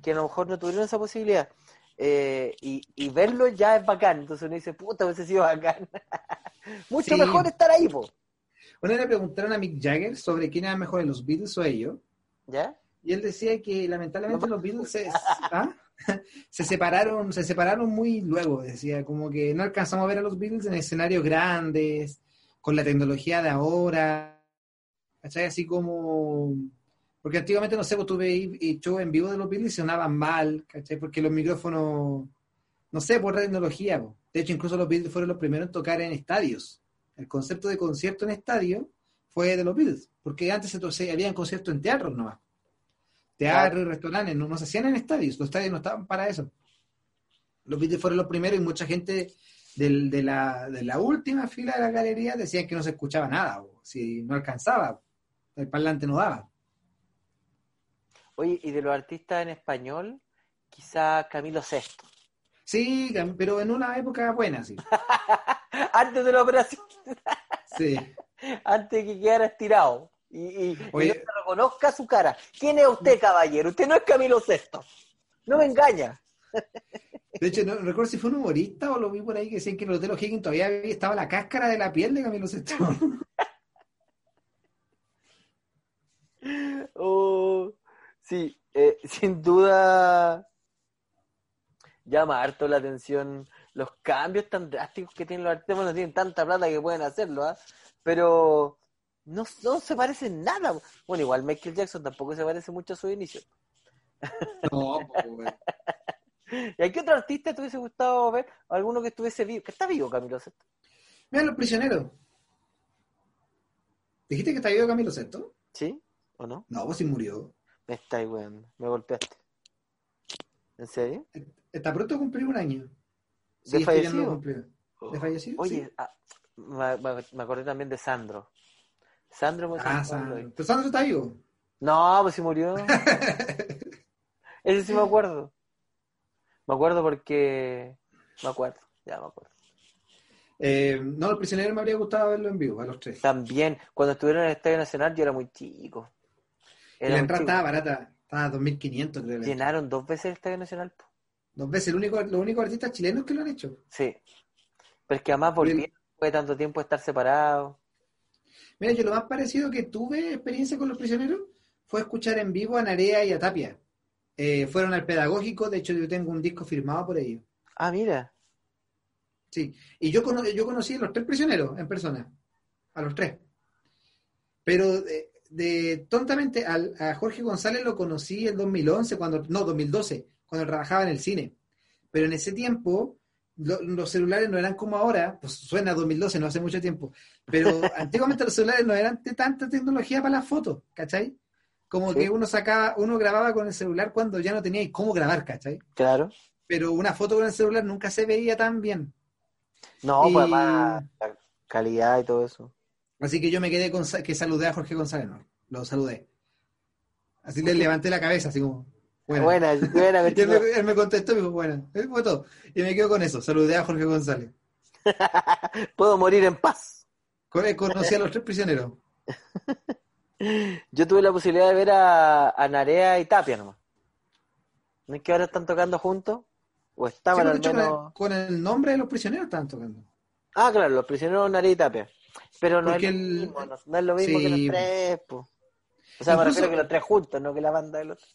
que a lo mejor no tuvieron esa posibilidad. Eh, y, y verlo ya es bacán, entonces uno dice, puta, hubiese sido bacán. Mucho Sí. mejor estar ahí, po. Una vez le preguntaron a Mick Jagger sobre quién era mejor, los Beatles o ellos. ¿Ya? Y él decía que lamentablemente No. los Beatles se, ¿ah? se separaron, se separaron muy luego, decía, como que no alcanzamos a ver a los Beatles en escenarios grandes, con la tecnología de ahora, ¿cachai? Así como, porque antiguamente, no sé, pues tuve show en vivo de los Beatles y sonaban mal, ¿cachai? Porque los micrófonos, no sé, por la tecnología, de hecho incluso los Beatles fueron los primeros en tocar en estadios. El concepto de concierto en estadio fue de los Beatles, porque antes se, se habían conciertos en teatros nomás teatro y restaurantes, no, no se hacían en estadios, los estadios no estaban para eso. Los Beatles fueron los primeros y mucha gente del- de, la, de la última fila de la galería decían que no se escuchaba nada, o si no alcanzaba, el parlante no daba. Oye, y de los artistas en español, quizá Camilo Sesto. Sí, pero en una época buena, sí. Antes de la operación, Sí. antes de que quedara estirado. Y, y, y no se reconozca su cara. ¿Quién es usted, caballero? Usted no es Camilo Sesto. No me engaña. De hecho, no recuerdo si fue un humorista o lo vi por ahí que decían que en el Hotel O'Higgins todavía estaba la cáscara de la piel de Camilo Sesto. Oh, sí, eh, sin duda llama harto la atención los cambios tan drásticos que tienen los artistas. Bueno, tienen tanta plata que pueden hacerlo, ¿ah? Pero no, no se parecen nada. Bueno, igual Michael Jackson tampoco se parece mucho a su inicio. No, güey. ¿Y a qué otro artista te hubiese gustado ver? ¿Alguno que estuviese vivo? Que está vivo, Camilo Sesto. Mira los prisioneros. ¿Dijiste que está vivo Camilo Sesto? ¿Sí? ¿O no? No, pues sí murió. Me estáis, weón. Me golpeaste. ¿En serio? Está pronto a cumplir un año. ¿De Sí, no fallecido? lo cumplió. ¿De fallecido? Oye, Sí. ah, me acordé también de Sandro. Sandro me Ah, Sandro. Pero Sandro está vivo. No, pues si murió. Ese sí me acuerdo. Me acuerdo porque. Me acuerdo, ya me acuerdo. Eh, no, los prisioneros me habría gustado verlo en vivo, a los tres. También, cuando estuvieron en el Estadio Nacional, yo era muy chico. Y Era la entrada estaba barata, estaba a 2.500 creo. Llenaron dos veces el Estadio Nacional. po. Dos veces, el único, los únicos artistas chilenos que lo han hecho. Sí. Pero es que además volvieron después de tanto tiempo estar separados. Mira, yo lo más parecido que tuve experiencia con los prisioneros fue escuchar en vivo a Narea y a Tapia. Eh, fueron al pedagógico, de hecho yo tengo un disco firmado por ellos. Ah, mira. Sí, y yo, cono- yo conocí a los tres prisioneros en persona, a los tres. Pero de, de- tontamente al- a Jorge González lo conocí en 2011, cuando, no, 2012, cuando trabajaba en el cine. Pero en ese tiempo lo- los celulares no eran como ahora, pues suena 2012, no hace mucho tiempo, pero antiguamente los celulares no eran de tanta tecnología para las fotos, ¿cachai? Como Sí. que uno sacaba, uno grababa con el celular cuando ya no tenía cómo grabar, ¿cachai? Claro. Pero una foto con el celular nunca se veía tan bien. No, Y- pues además la calidad y todo eso. Así que yo me quedé con que saludé a Jorge González, no, lo saludé. Así le levanté la cabeza, así como, Buena, buena, Y él, me, él me contestó y me dijo, bueno, eso fue todo. Y me quedo con eso, saludé a Jorge González. Puedo morir en paz. Con- Conocí a los tres prisioneros. Yo tuve la posibilidad de ver a, a Narea y Tapia nomás. ¿No es que ahora están tocando juntos? ¿O Sí, estaban de al hecho, con, el, menos...? con el nombre de los prisioneros estaban tocando. Ah, claro, los prisioneros Narea y Tapia. Pero no Porque es lo el- mismo, no, no es lo mismo que Sí. los tres, po. O sea, me refiero que los tres juntos, no que la banda de los tres.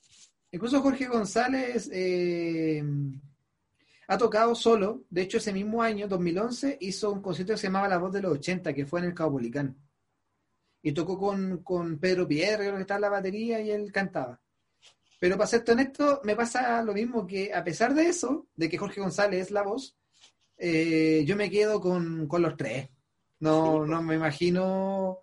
Incluso Jorge González eh, ha tocado solo. De hecho, ese mismo año, 2011, hizo un concierto que se llamaba La Voz de los 80, que fue en el Caupolicán. Y tocó con, con Pedro Pierre, que estaba en la batería, y él cantaba. Pero para ser honesto, me pasa lo mismo que a pesar de eso, de que Jorge González es la voz, eh, yo me quedo con, con los tres. No, Sí, no me imagino.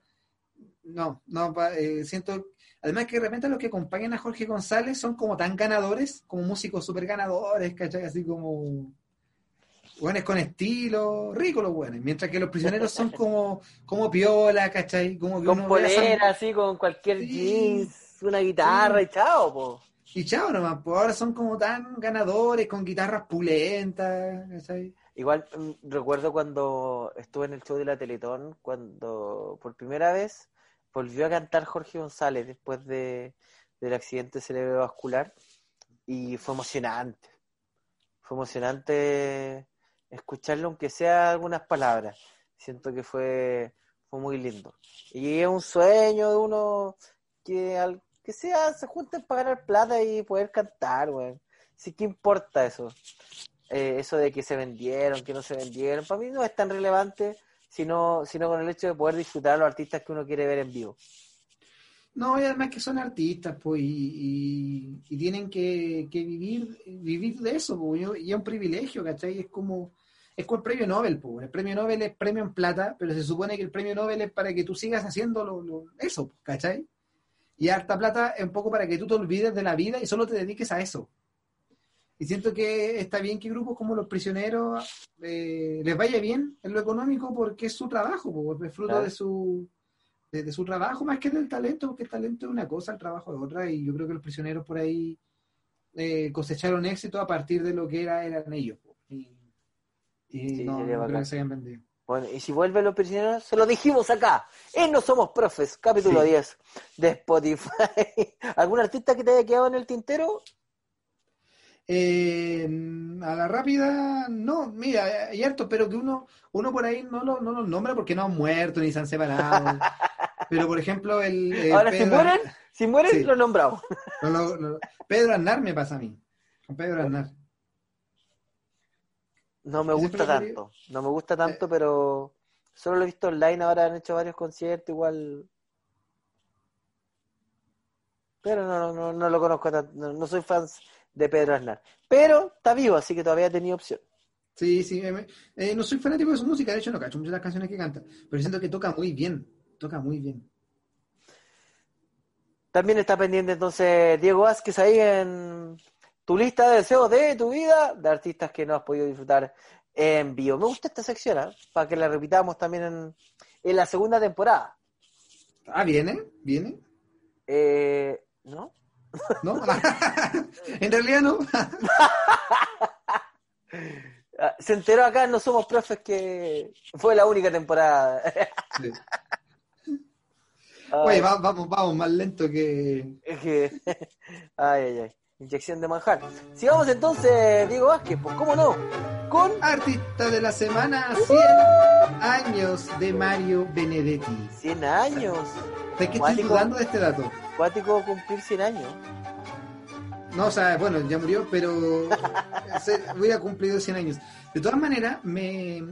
No, no, eh, siento. Además que de repente los que acompañan a Jorge González son como tan ganadores, como músicos súper ganadores, ¿cachai? Así como. Buenos con estilo, ricos los buenos. Mientras que los prisioneros son como, como piola, ¿cachai? Como que Con polera, así, con cualquier Sí. jeans, una guitarra Sí. y chao, po. Y chao nomás, pues ahora son como tan ganadores, con guitarras pulentas, ¿cachai? Igual mm, recuerdo cuando estuve en el show de la Teletón, cuando por primera vez volvió a cantar Jorge González después de, del accidente cerebrovascular y fue emocionante. Fue emocionante escucharlo, aunque sea algunas palabras. Siento que fue, fue muy lindo. Y es un sueño de uno que al que sea se junten para ganar plata y poder cantar, weón. Sí que importa eso eh, eso de que se vendieron, que no se vendieron, para mí no es tan relevante, sino, sino con el hecho de poder disfrutar a los artistas que uno quiere ver en vivo. No, y además que son artistas, pues, y, y- y tienen que, que vivir, vivir de eso, pues, y es un privilegio, ¿cachai? Es como, es como el premio Nobel, pues, el premio Nobel es premio en plata, pero se supone que el premio Nobel es para que tú sigas haciendo lo, lo- eso, ¿cachai? Y harta plata es un poco para que tú te olvides de la vida y solo te dediques a eso. Y siento que está bien que grupos como los prisioneros eh, les vaya bien en lo económico porque es su trabajo, pues, es fruto Claro. de su de, de su trabajo más que del talento, porque el talento es una cosa, el trabajo es otra, y yo creo que los prisioneros por ahí eh, cosecharon éxito a partir de lo que era, eran ellos. po. Y, y Sí, no, no creo que se hayan vendido. Bueno, y si vuelven los prisioneros, se lo dijimos acá, en No Somos Profes, capítulo Sí. 10 de Spotify. ¿Algún artista que te haya quedado en el tintero? Eh, a la rápida, no, mira, hay hartos, pero que uno, uno por ahí no, lo, no los nombra porque no han muerto ni se han separado. pero por ejemplo, el. eh, Ahora, si mueren, si mueren, Sí. lo nombramos. no, no, no. Pedro Aznar me pasa a mí. Con Pedro Aznar. No me gusta tanto, no me gusta tanto, pero solo lo he visto online, ahora han hecho varios conciertos, igual. Pero no, no, no lo conozco tanto, no, no soy fan de Pedro Aznar. Pero está vivo, así que todavía tenía opción. Sí, sí, eh, eh, no soy fanático de su música, de hecho no cacho muchas las canciones que canta, pero siento que toca muy bien, toca muy bien. También está pendiente entonces Diego Vázquez ahí en tu lista de deseos de tu vida, de artistas que no has podido disfrutar envío. Me gusta esta sección, ¿ah? para que la repitamos también en, en la segunda temporada. Ah, ¿viene? ¿Viene? Eh, ¿No? ¿No? en realidad no. Ah, Se enteró acá, no somos profes, que fue la única temporada. Sí. Oye, va- vamos, vamos, más lento que. es que- ay, ay, ay. Inyección de manjar. Sigamos entonces, Diego Vázquez, pues cómo no. Con Artista de la semana, 100 años de Mario Benedetti. 100 años. ¿De qué estoy dudando de este dato? Cuático cumplir 100 años. No, o sea, bueno, ya murió, pero se- hubiera cumplido 100 años. De todas maneras, me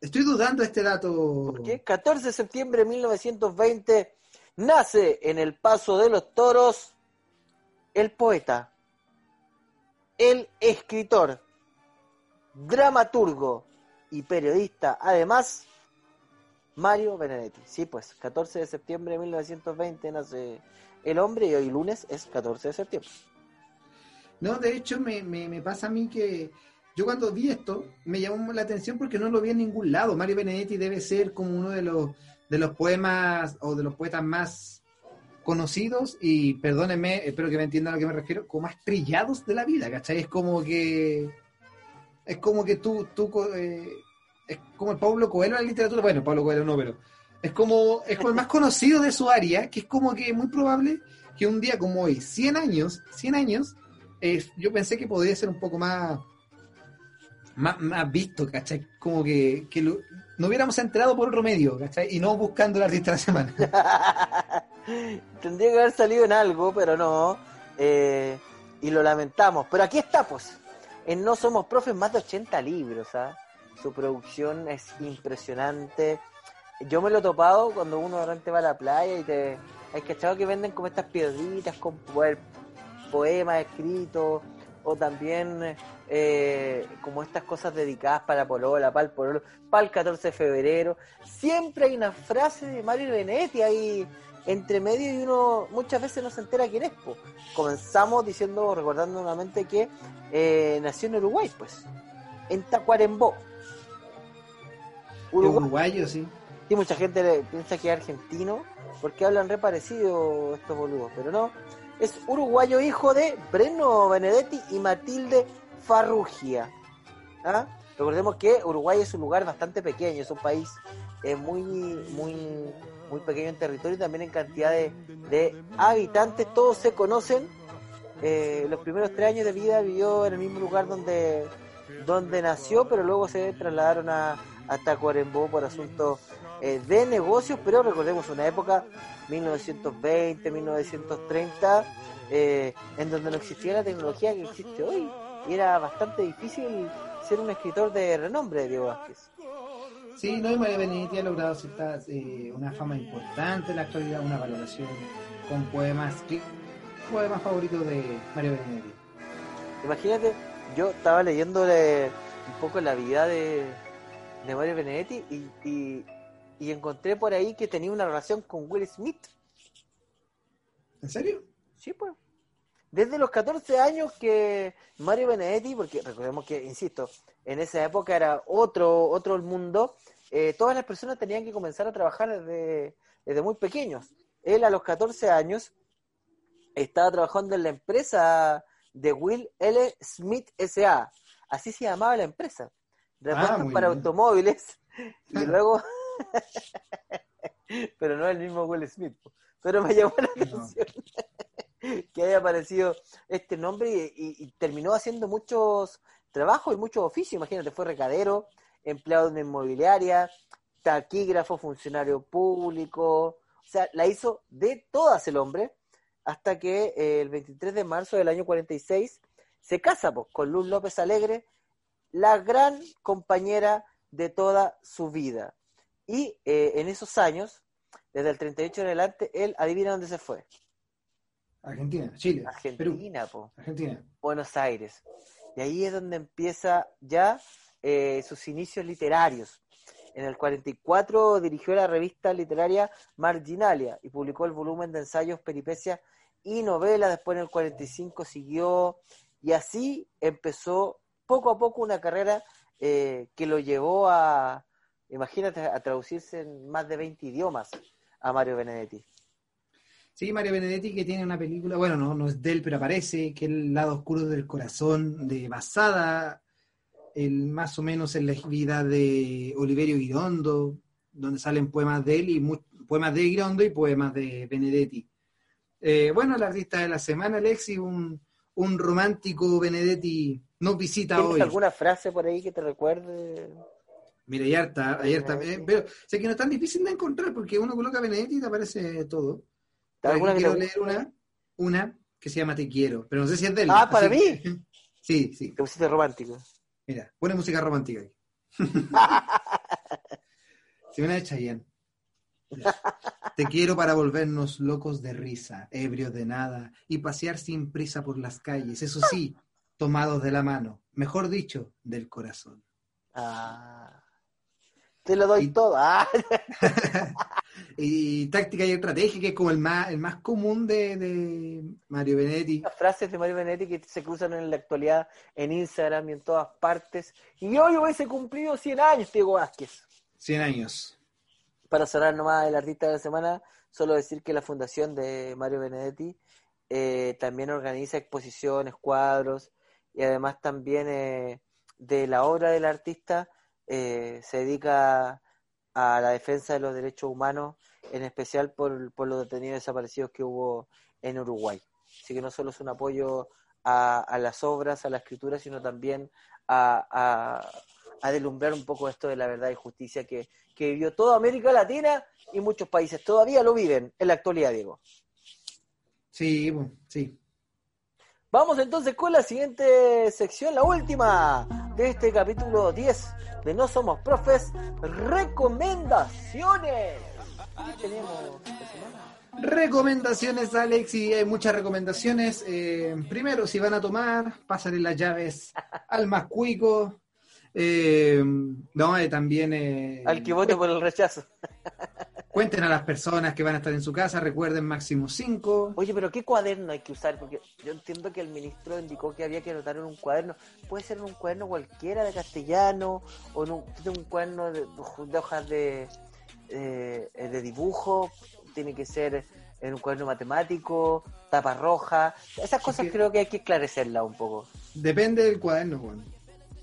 estoy dudando de este dato. ¿Por qué? 14 de septiembre de 1920 nace en el Paso de los Toros el poeta, el escritor, dramaturgo y periodista, además, Mario Benedetti. Sí, pues, 14 de septiembre de 1920 nace el hombre y hoy lunes es 14 de septiembre. No, de hecho, me, me, me pasa a mí que yo cuando vi esto, me llamó la atención porque no lo vi en ningún lado. Mario Benedetti debe ser como uno de los, de los poemas o de los poetas más conocidos y, perdónenme, espero que me entiendan a lo que me refiero, como más trillados de la vida, ¿cachai? Es como que... Es como que tú... tú eh, es como el Pablo Coelho en la literatura. Bueno, Pablo Coelho no, pero... Es como, es como el más conocido de su área, que es como que muy probable que un día como hoy, 100 años, 100 años, eh, yo pensé que podría ser un poco más, más, más visto, ¿cachai? Como que, que no hubiéramos enterado por otro medio, ¿cachai? Y no buscando el artista de la semana. Tendría que haber salido en algo, pero no. eh, y lo lamentamos. Pero aquí está, pues. En No Somos Profes, más de 80 libros. ¿ah? Su producción es impresionante. Yo me lo he topado cuando uno realmente va a la playa y te. Hay cachado que venden como estas piedritas con poe- poemas escritos o también eh, como estas cosas dedicadas para Polola, para el Pololo, para el 14 de febrero. Siempre hay una frase de Mario Benedetti ahí entre medio y uno muchas veces no se entera quién es. po. Comenzamos diciendo, recordando nuevamente que eh, nació en Uruguay, pues, en Tacuarembó. Uruguay. uruguayo, sí. Y mucha gente le- piensa que es argentino porque hablan re parecido estos boludos, pero no. Es uruguayo hijo de Breno Benedetti y Matilde Farrugia. ¿Ah? Recordemos que Uruguay es un lugar bastante pequeño, es un país eh, muy, muy, muy pequeño en territorio y también en cantidad de, de habitantes. Todos se conocen. Eh, los primeros tres años de vida vivió en el mismo lugar donde, donde nació, pero luego se trasladaron a, a Tacuarembó por asuntos eh, de negocios, pero recordemos una época, 1920, 1930, eh, en donde no existía la tecnología que existe hoy. Y era bastante difícil ser un escritor de renombre, Diego Vázquez. Sí, no, y Mario Benedetti ha logrado cierta, eh, una fama importante en la actualidad, una valoración con poemas, ¿qué poemas favoritos de Mario Benedetti? Imagínate, yo estaba leyéndole un poco la vida de, de Mario Benedetti y, y, y encontré por ahí que tenía una relación con Will Smith. ¿En serio? Sí, pues. Desde los 14 años que Mario Benedetti, porque recordemos que, insisto, en esa época era otro, otro el mundo, eh, todas las personas tenían que comenzar a trabajar desde, desde muy pequeños. Él a los 14 años estaba trabajando en la empresa de Will L. Smith S.A. Así se llamaba la empresa. Repuestos Ah, para bien. automóviles. Y luego... Pero no el mismo Will Smith. Pero me llamó la No. atención que haya aparecido este nombre y, y- y terminó haciendo muchos trabajos y muchos oficios. Imagínate, fue recadero, empleado de una inmobiliaria, taquígrafo, funcionario público. O sea, la hizo de todas el hombre hasta que eh, el 23 de marzo del año 46 se casa pues, con Luz López Alegre, la gran compañera de toda su vida. Y eh, en esos años, desde el 38 en adelante, él adivina dónde se fue. Argentina, Chile, Perú, Argentina, po. Argentina. Buenos Aires. Y ahí es donde empieza ya eh, sus inicios literarios. En el 44 dirigió la revista literaria Marginalia y publicó el volumen de ensayos, peripecias y novelas. Después en el 45 siguió y así empezó poco a poco una carrera eh, que lo llevó a, imagínate, a traducirse en más de 20 idiomas a Mario Benedetti. Sí, Mario Benedetti que tiene una película, bueno, no, no es de él, pero aparece, que es El lado oscuro del corazón, de basada el, más o menos en la vida de Oliverio Girondo, donde salen poemas de él y poemas de Girondo y poemas de Benedetti. Eh, bueno, el artista de la semana, Alexi, un, un romántico Benedetti nos visita hoy. alguna frase por ahí que te recuerde? Mira, ya está, ayer también, pero sé que no es tan difícil de encontrar porque uno coloca Benedetti y te aparece todo. ¿Alguna quiero leer una, una que se llama Te quiero, pero no sé si es de él. Ah, para mí. sí, sí. Te pusiste romántico. Mira, pone música romántica ahí. Se una de Chayanne. Te quiero para volvernos locos de risa, ebrios de nada, y pasear sin prisa por las calles, eso sí, tomados de la mano, mejor dicho, del corazón. Ah, te lo doy todo. Ah. y táctica y estrategia, que es como el más, el más común de, Mario Benetti. Las frases de Mario Benetti que se cruzan en la actualidad en Instagram y en todas partes. Y hoy hubiese cumplido 100 años, Diego Vázquez. 100 años. Para cerrar nomás el artista de la semana, solo decir que la fundación de Mario Benedetti eh, también organiza exposiciones, cuadros y además también eh, de la obra del artista eh, se dedica a la defensa de los derechos humanos, en especial por, por los detenidos desaparecidos que hubo en Uruguay. Así que no solo es un apoyo a, las obras, a la escritura, sino también a, a, delumbrar un poco esto de la verdad y justicia que, que vivió toda América Latina y muchos países todavía lo viven en la actualidad, Diego. Sí, sí. Vamos entonces con la siguiente sección, la última de este capítulo 10 de No Somos Profes, recomendaciones. ¿Qué tenemos esta semana? Recomendaciones, Alex, y hay muchas recomendaciones. Eh, primero, si van a tomar, pásale las llaves al más cuico. Eh, no, eh, también... Eh, al que vote por el rechazo. Cuenten a las personas que van a estar en su casa, recuerden máximo cinco. Oye, pero ¿qué cuaderno hay que usar? Porque yo entiendo que el ministro indicó que había que anotar en un cuaderno. Puede ser en un cuaderno cualquiera de castellano o en un, cuaderno de, hojas de, eh, de dibujo. Tiene que ser en un cuaderno matemático, tapa roja. Esas cosas creo que hay que esclarecerla un poco. Depende del cuaderno, Juan.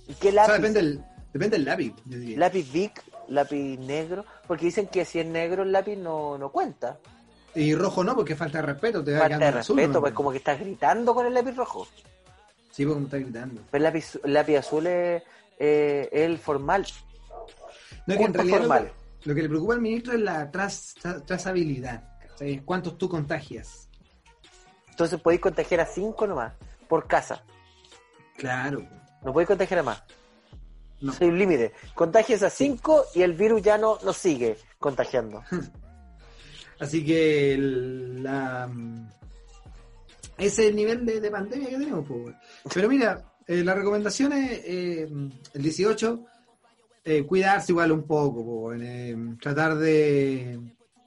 ¿Y qué lápiz? depende del, depende del lápiz. Lápiz Vic lápiz negro, porque dicen que si es negro el lápiz no, no cuenta. Y rojo no, porque falta de respeto, te Falta de respeto, pues como que estás gritando con el lápiz rojo. Sí, porque estás gritando. Pero el lápiz, azul es el formal. No, que en realidad Lo, que, le preocupa al ministro es la trazabilidad. ¿Cuántos tú contagias? Entonces podéis contagiar a cinco nomás, por casa. Claro. No podéis contagiar a más. No. Soy un límite. Contagias a 5 y el virus ya no nos sigue contagiando. Así que la, ese es el nivel de, pandemia que tenemos. Pero mira, eh, la recomendación es eh, el 18, eh, cuidarse igual un poco, eh, tratar de,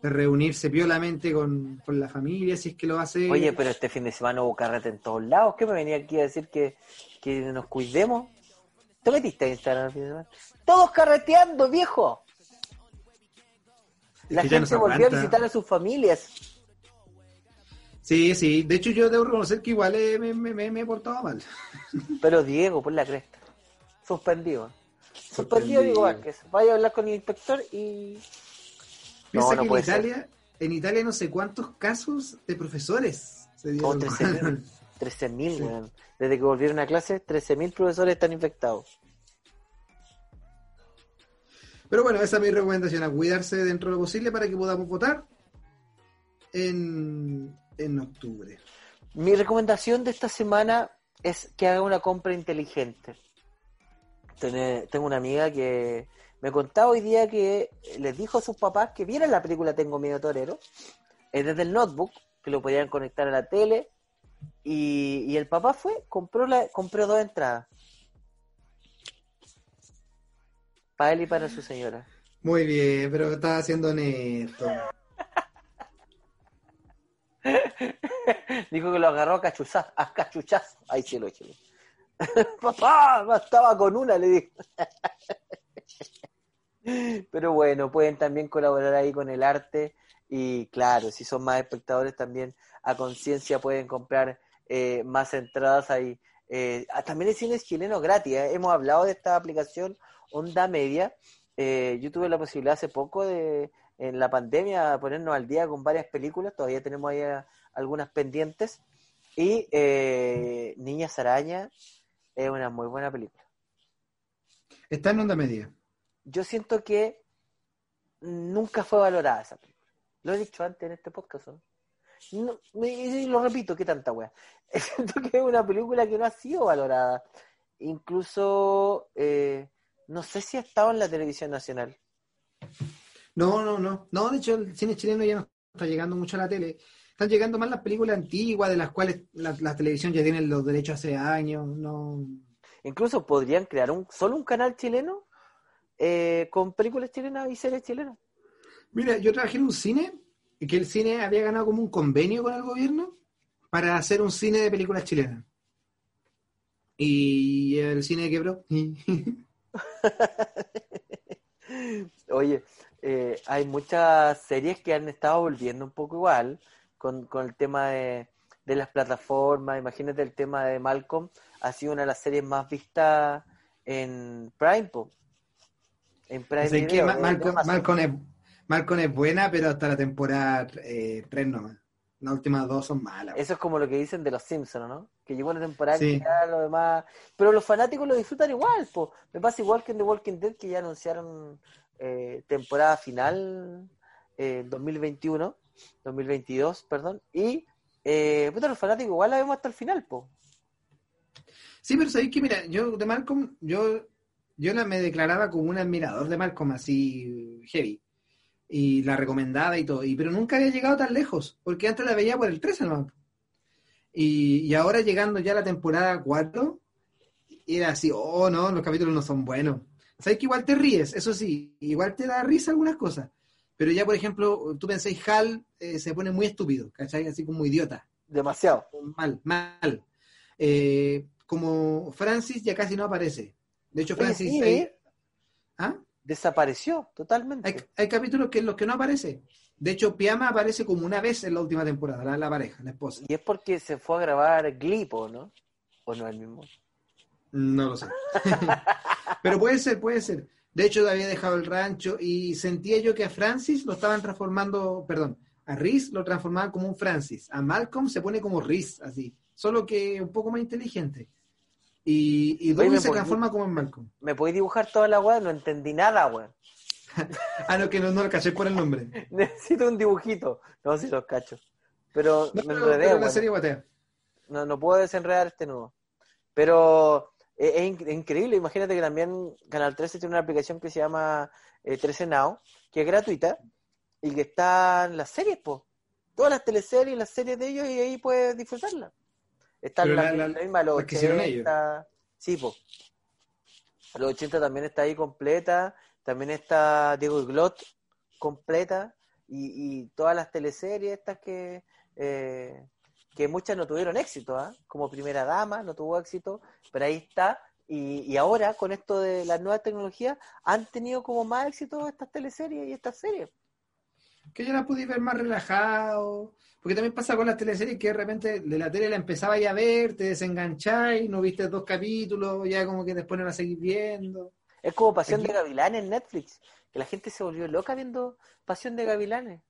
reunirse violamente con, la familia, si es que lo hace. Oye, pero este fin de semana hubo carrete en todos lados. ¿Qué me venía aquí a decir que, que nos cuidemos? ¿Tú metiste Instagram Todos carreteando, viejo. La gente volvió a visitar a sus familias. Sí, sí. De hecho, yo debo reconocer que igual eh, me, me, he portado mal. Pero Diego, por la cresta. Suspendido. Suspendido, Diego Vázquez. Vaya a hablar con el inspector y. no, no en Italia, en Italia no sé cuántos casos de profesores se dieron. 13.000, Desde que volvieron a clase, 13.000 profesores están infectados. Pero bueno, esa es mi recomendación, a cuidarse dentro de lo posible para que podamos votar en, en octubre. Mi recomendación de esta semana es que haga una compra inteligente. Tengo una amiga que me contaba hoy día que les dijo a sus papás que vieran la película Tengo miedo torero, es desde el notebook, que lo podían conectar a la tele, y, el papá fue, compró, la, compró dos entradas. Para él y para su señora. Muy bien, pero estaba haciendo honesto. Dijo que lo agarró a cachuchazo, a cachuchazo. Ahí sí lo. Papá, bastaba con una, le digo. Pero bueno, pueden también colaborar ahí con el arte y claro, si son más espectadores también a conciencia pueden comprar eh, más entradas ahí. Eh, ah, también hay cines chilenos gratis. ¿eh? Hemos hablado de esta aplicación Onda Media. yo tuve la posibilidad hace poco de, en la pandemia, ponernos al día con varias películas. Todavía tenemos ahí algunas pendientes. Y Niñas Araña es una muy buena película. Está en Onda Media yo siento que nunca fue valorada esa película. Lo he dicho antes en este podcast. ¿no? Y lo repito, qué tanta wea. Siento que es una película que no ha sido valorada. Incluso, eh, no sé si ha estado en la televisión nacional. No, no, no. No, de hecho, el cine chileno ya no está llegando mucho a la tele. Están llegando más las películas antiguas, de las cuales la, televisión ya tiene los derechos hace años. No. Incluso podrían crear un solo un canal chileno eh, con películas chilenas y series chilenas. Mira, yo trabajé en un cine que el cine había ganado como un convenio con el gobierno para hacer un cine de películas chilenas. Y el cine quebró. Oye, eh, hay muchas series que han estado volviendo un poco igual con, el tema de, las plataformas. Imagínate el tema de Malcolm, ha sido una de las series más vistas en Prime. En Prime que Malcolm, es, buena, pero hasta la temporada 3 eh, nomás. Las últimas dos son malas. Eso es como lo que dicen de los Simpsons, ¿no? Que llegó una temporada y ya lo demás. Pero los fanáticos lo disfrutan igual, po. Me pasa igual que en The Walking Dead, que ya anunciaron eh, temporada final eh, 2021, 2022, perdón. Y eh, los fanáticos igual la vemos hasta el final, po. Sí, pero sabéis que, mira, yo de Malcolm, yo yo me declaraba como un admirador de Malcolm, así heavy. Y la recomendaba y todo. Y, pero nunca había llegado tan lejos, porque antes la veía por el 13 no. Y, y ahora llegando ya a la temporada 4, era así, oh no, los capítulos no son buenos. Sabes que igual te ríes, eso sí, igual te da risa algunas cosas. Pero ya, por ejemplo, tú pensáis, Hal eh, se pone muy estúpido, ¿cachai? Así como idiota. Demasiado. Mal, mal. Eh, como Francis ya casi no aparece. De hecho, Francis ¿Ah? Desapareció totalmente. Hay, capítulos que en los que no aparece. De hecho, Piama aparece como una vez en la última temporada, la, pareja, la esposa. Y es porque se fue a grabar Glipo, ¿no? ¿O no es el mismo? No lo sé. Pero puede ser, puede ser. De hecho, había dejado el rancho y sentía yo que a Francis lo estaban transformando, perdón, a Riz lo transformaban como un Francis. A Malcolm se pone como Riz, así. Solo que un poco más inteligente. Y, y se transforma como en Malcolm. ¿Me podéis dibujar toda la weá? No entendí nada, weón. ah, no, que no, no lo caché por el nombre. Necesito un dibujito. No, si los cacho. Pero no, me enredé, la serie No, no puedo desenredar este nudo. Pero es, increíble. Imagínate que también Canal 13 tiene una aplicación que se llama 13 eh, Now, que es gratuita y que están las series, po. Todas las teleseries, las series de ellos y ahí puedes disfrutarlas. Está la, la, misma, los 80. Sí, po. Los 80 también está ahí completa. También está Diego Glot completa. Y, todas las teleseries estas que, eh, que muchas no tuvieron éxito, ¿ah? como Primera Dama no tuvo éxito, pero ahí está. Y, y ahora, con esto de las nuevas tecnologías, han tenido como más éxito estas teleseries y estas series. Que ya la pude ver más relajado, porque también pasa con las teleseries que de repente de la tele la empezaba a ver, te desengancháis, no viste dos capítulos, ya como que después no la seguís viendo. Es como Pasión de Gavilanes en Netflix, que la gente se volvió loca viendo Pasión de Gavilanes.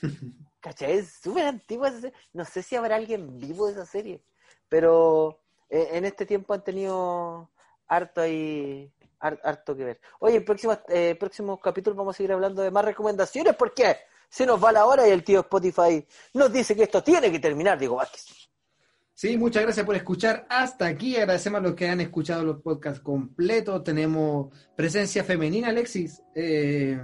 ¿Cachai? Es súper antigua No sé si habrá alguien vivo de esa serie, pero eh, en este tiempo han tenido harto ahí, harto que ver. Oye, en próximos, eh, próximos capítulos vamos a seguir hablando de más recomendaciones, ¿por qué? se nos va la hora y el tío Spotify nos dice que esto tiene que terminar, Diego Vázquez. Sí, muchas gracias por escuchar hasta aquí. Agradecemos a los que han escuchado los podcasts completos. Tenemos presencia femenina, Alexis. Eh,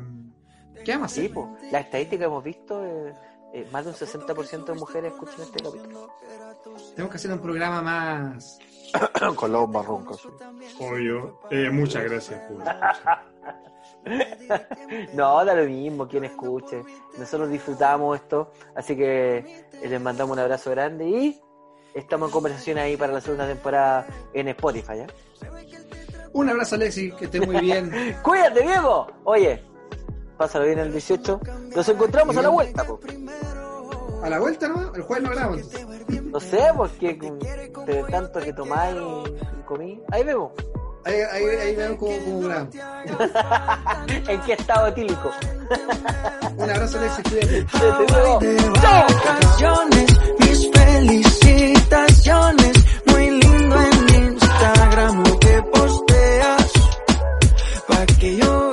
¿Qué más? Sí, la estadística que hemos visto, eh, eh, más de un 60% de mujeres escuchan este capítulo. Tenemos que hacer un programa más... Con los marroncos. Obvio. muchas gracias no, da lo mismo quien escuche. Nosotros disfrutamos esto, así que les mandamos un abrazo grande y estamos en conversación ahí para la segunda temporada en Spotify. ¿eh? Un abrazo, Alexi, que esté muy bien. Cuídate, Diego. Oye, pásalo bien el 18. Nos encontramos a la vuelta. Po. ¿A la vuelta no? ¿El jueves no grabamos? No sé, porque de tanto que tomáis y comí. Ahí vemos. Ahí, ahí, ahí vemos cómo, cómo grabamos. ¿En qué estado etílico? Un abrazo, Alexi, cuídate. vacaciones, mis felicitaciones. Muy lindo en Instagram lo que posteas. Pa' que yo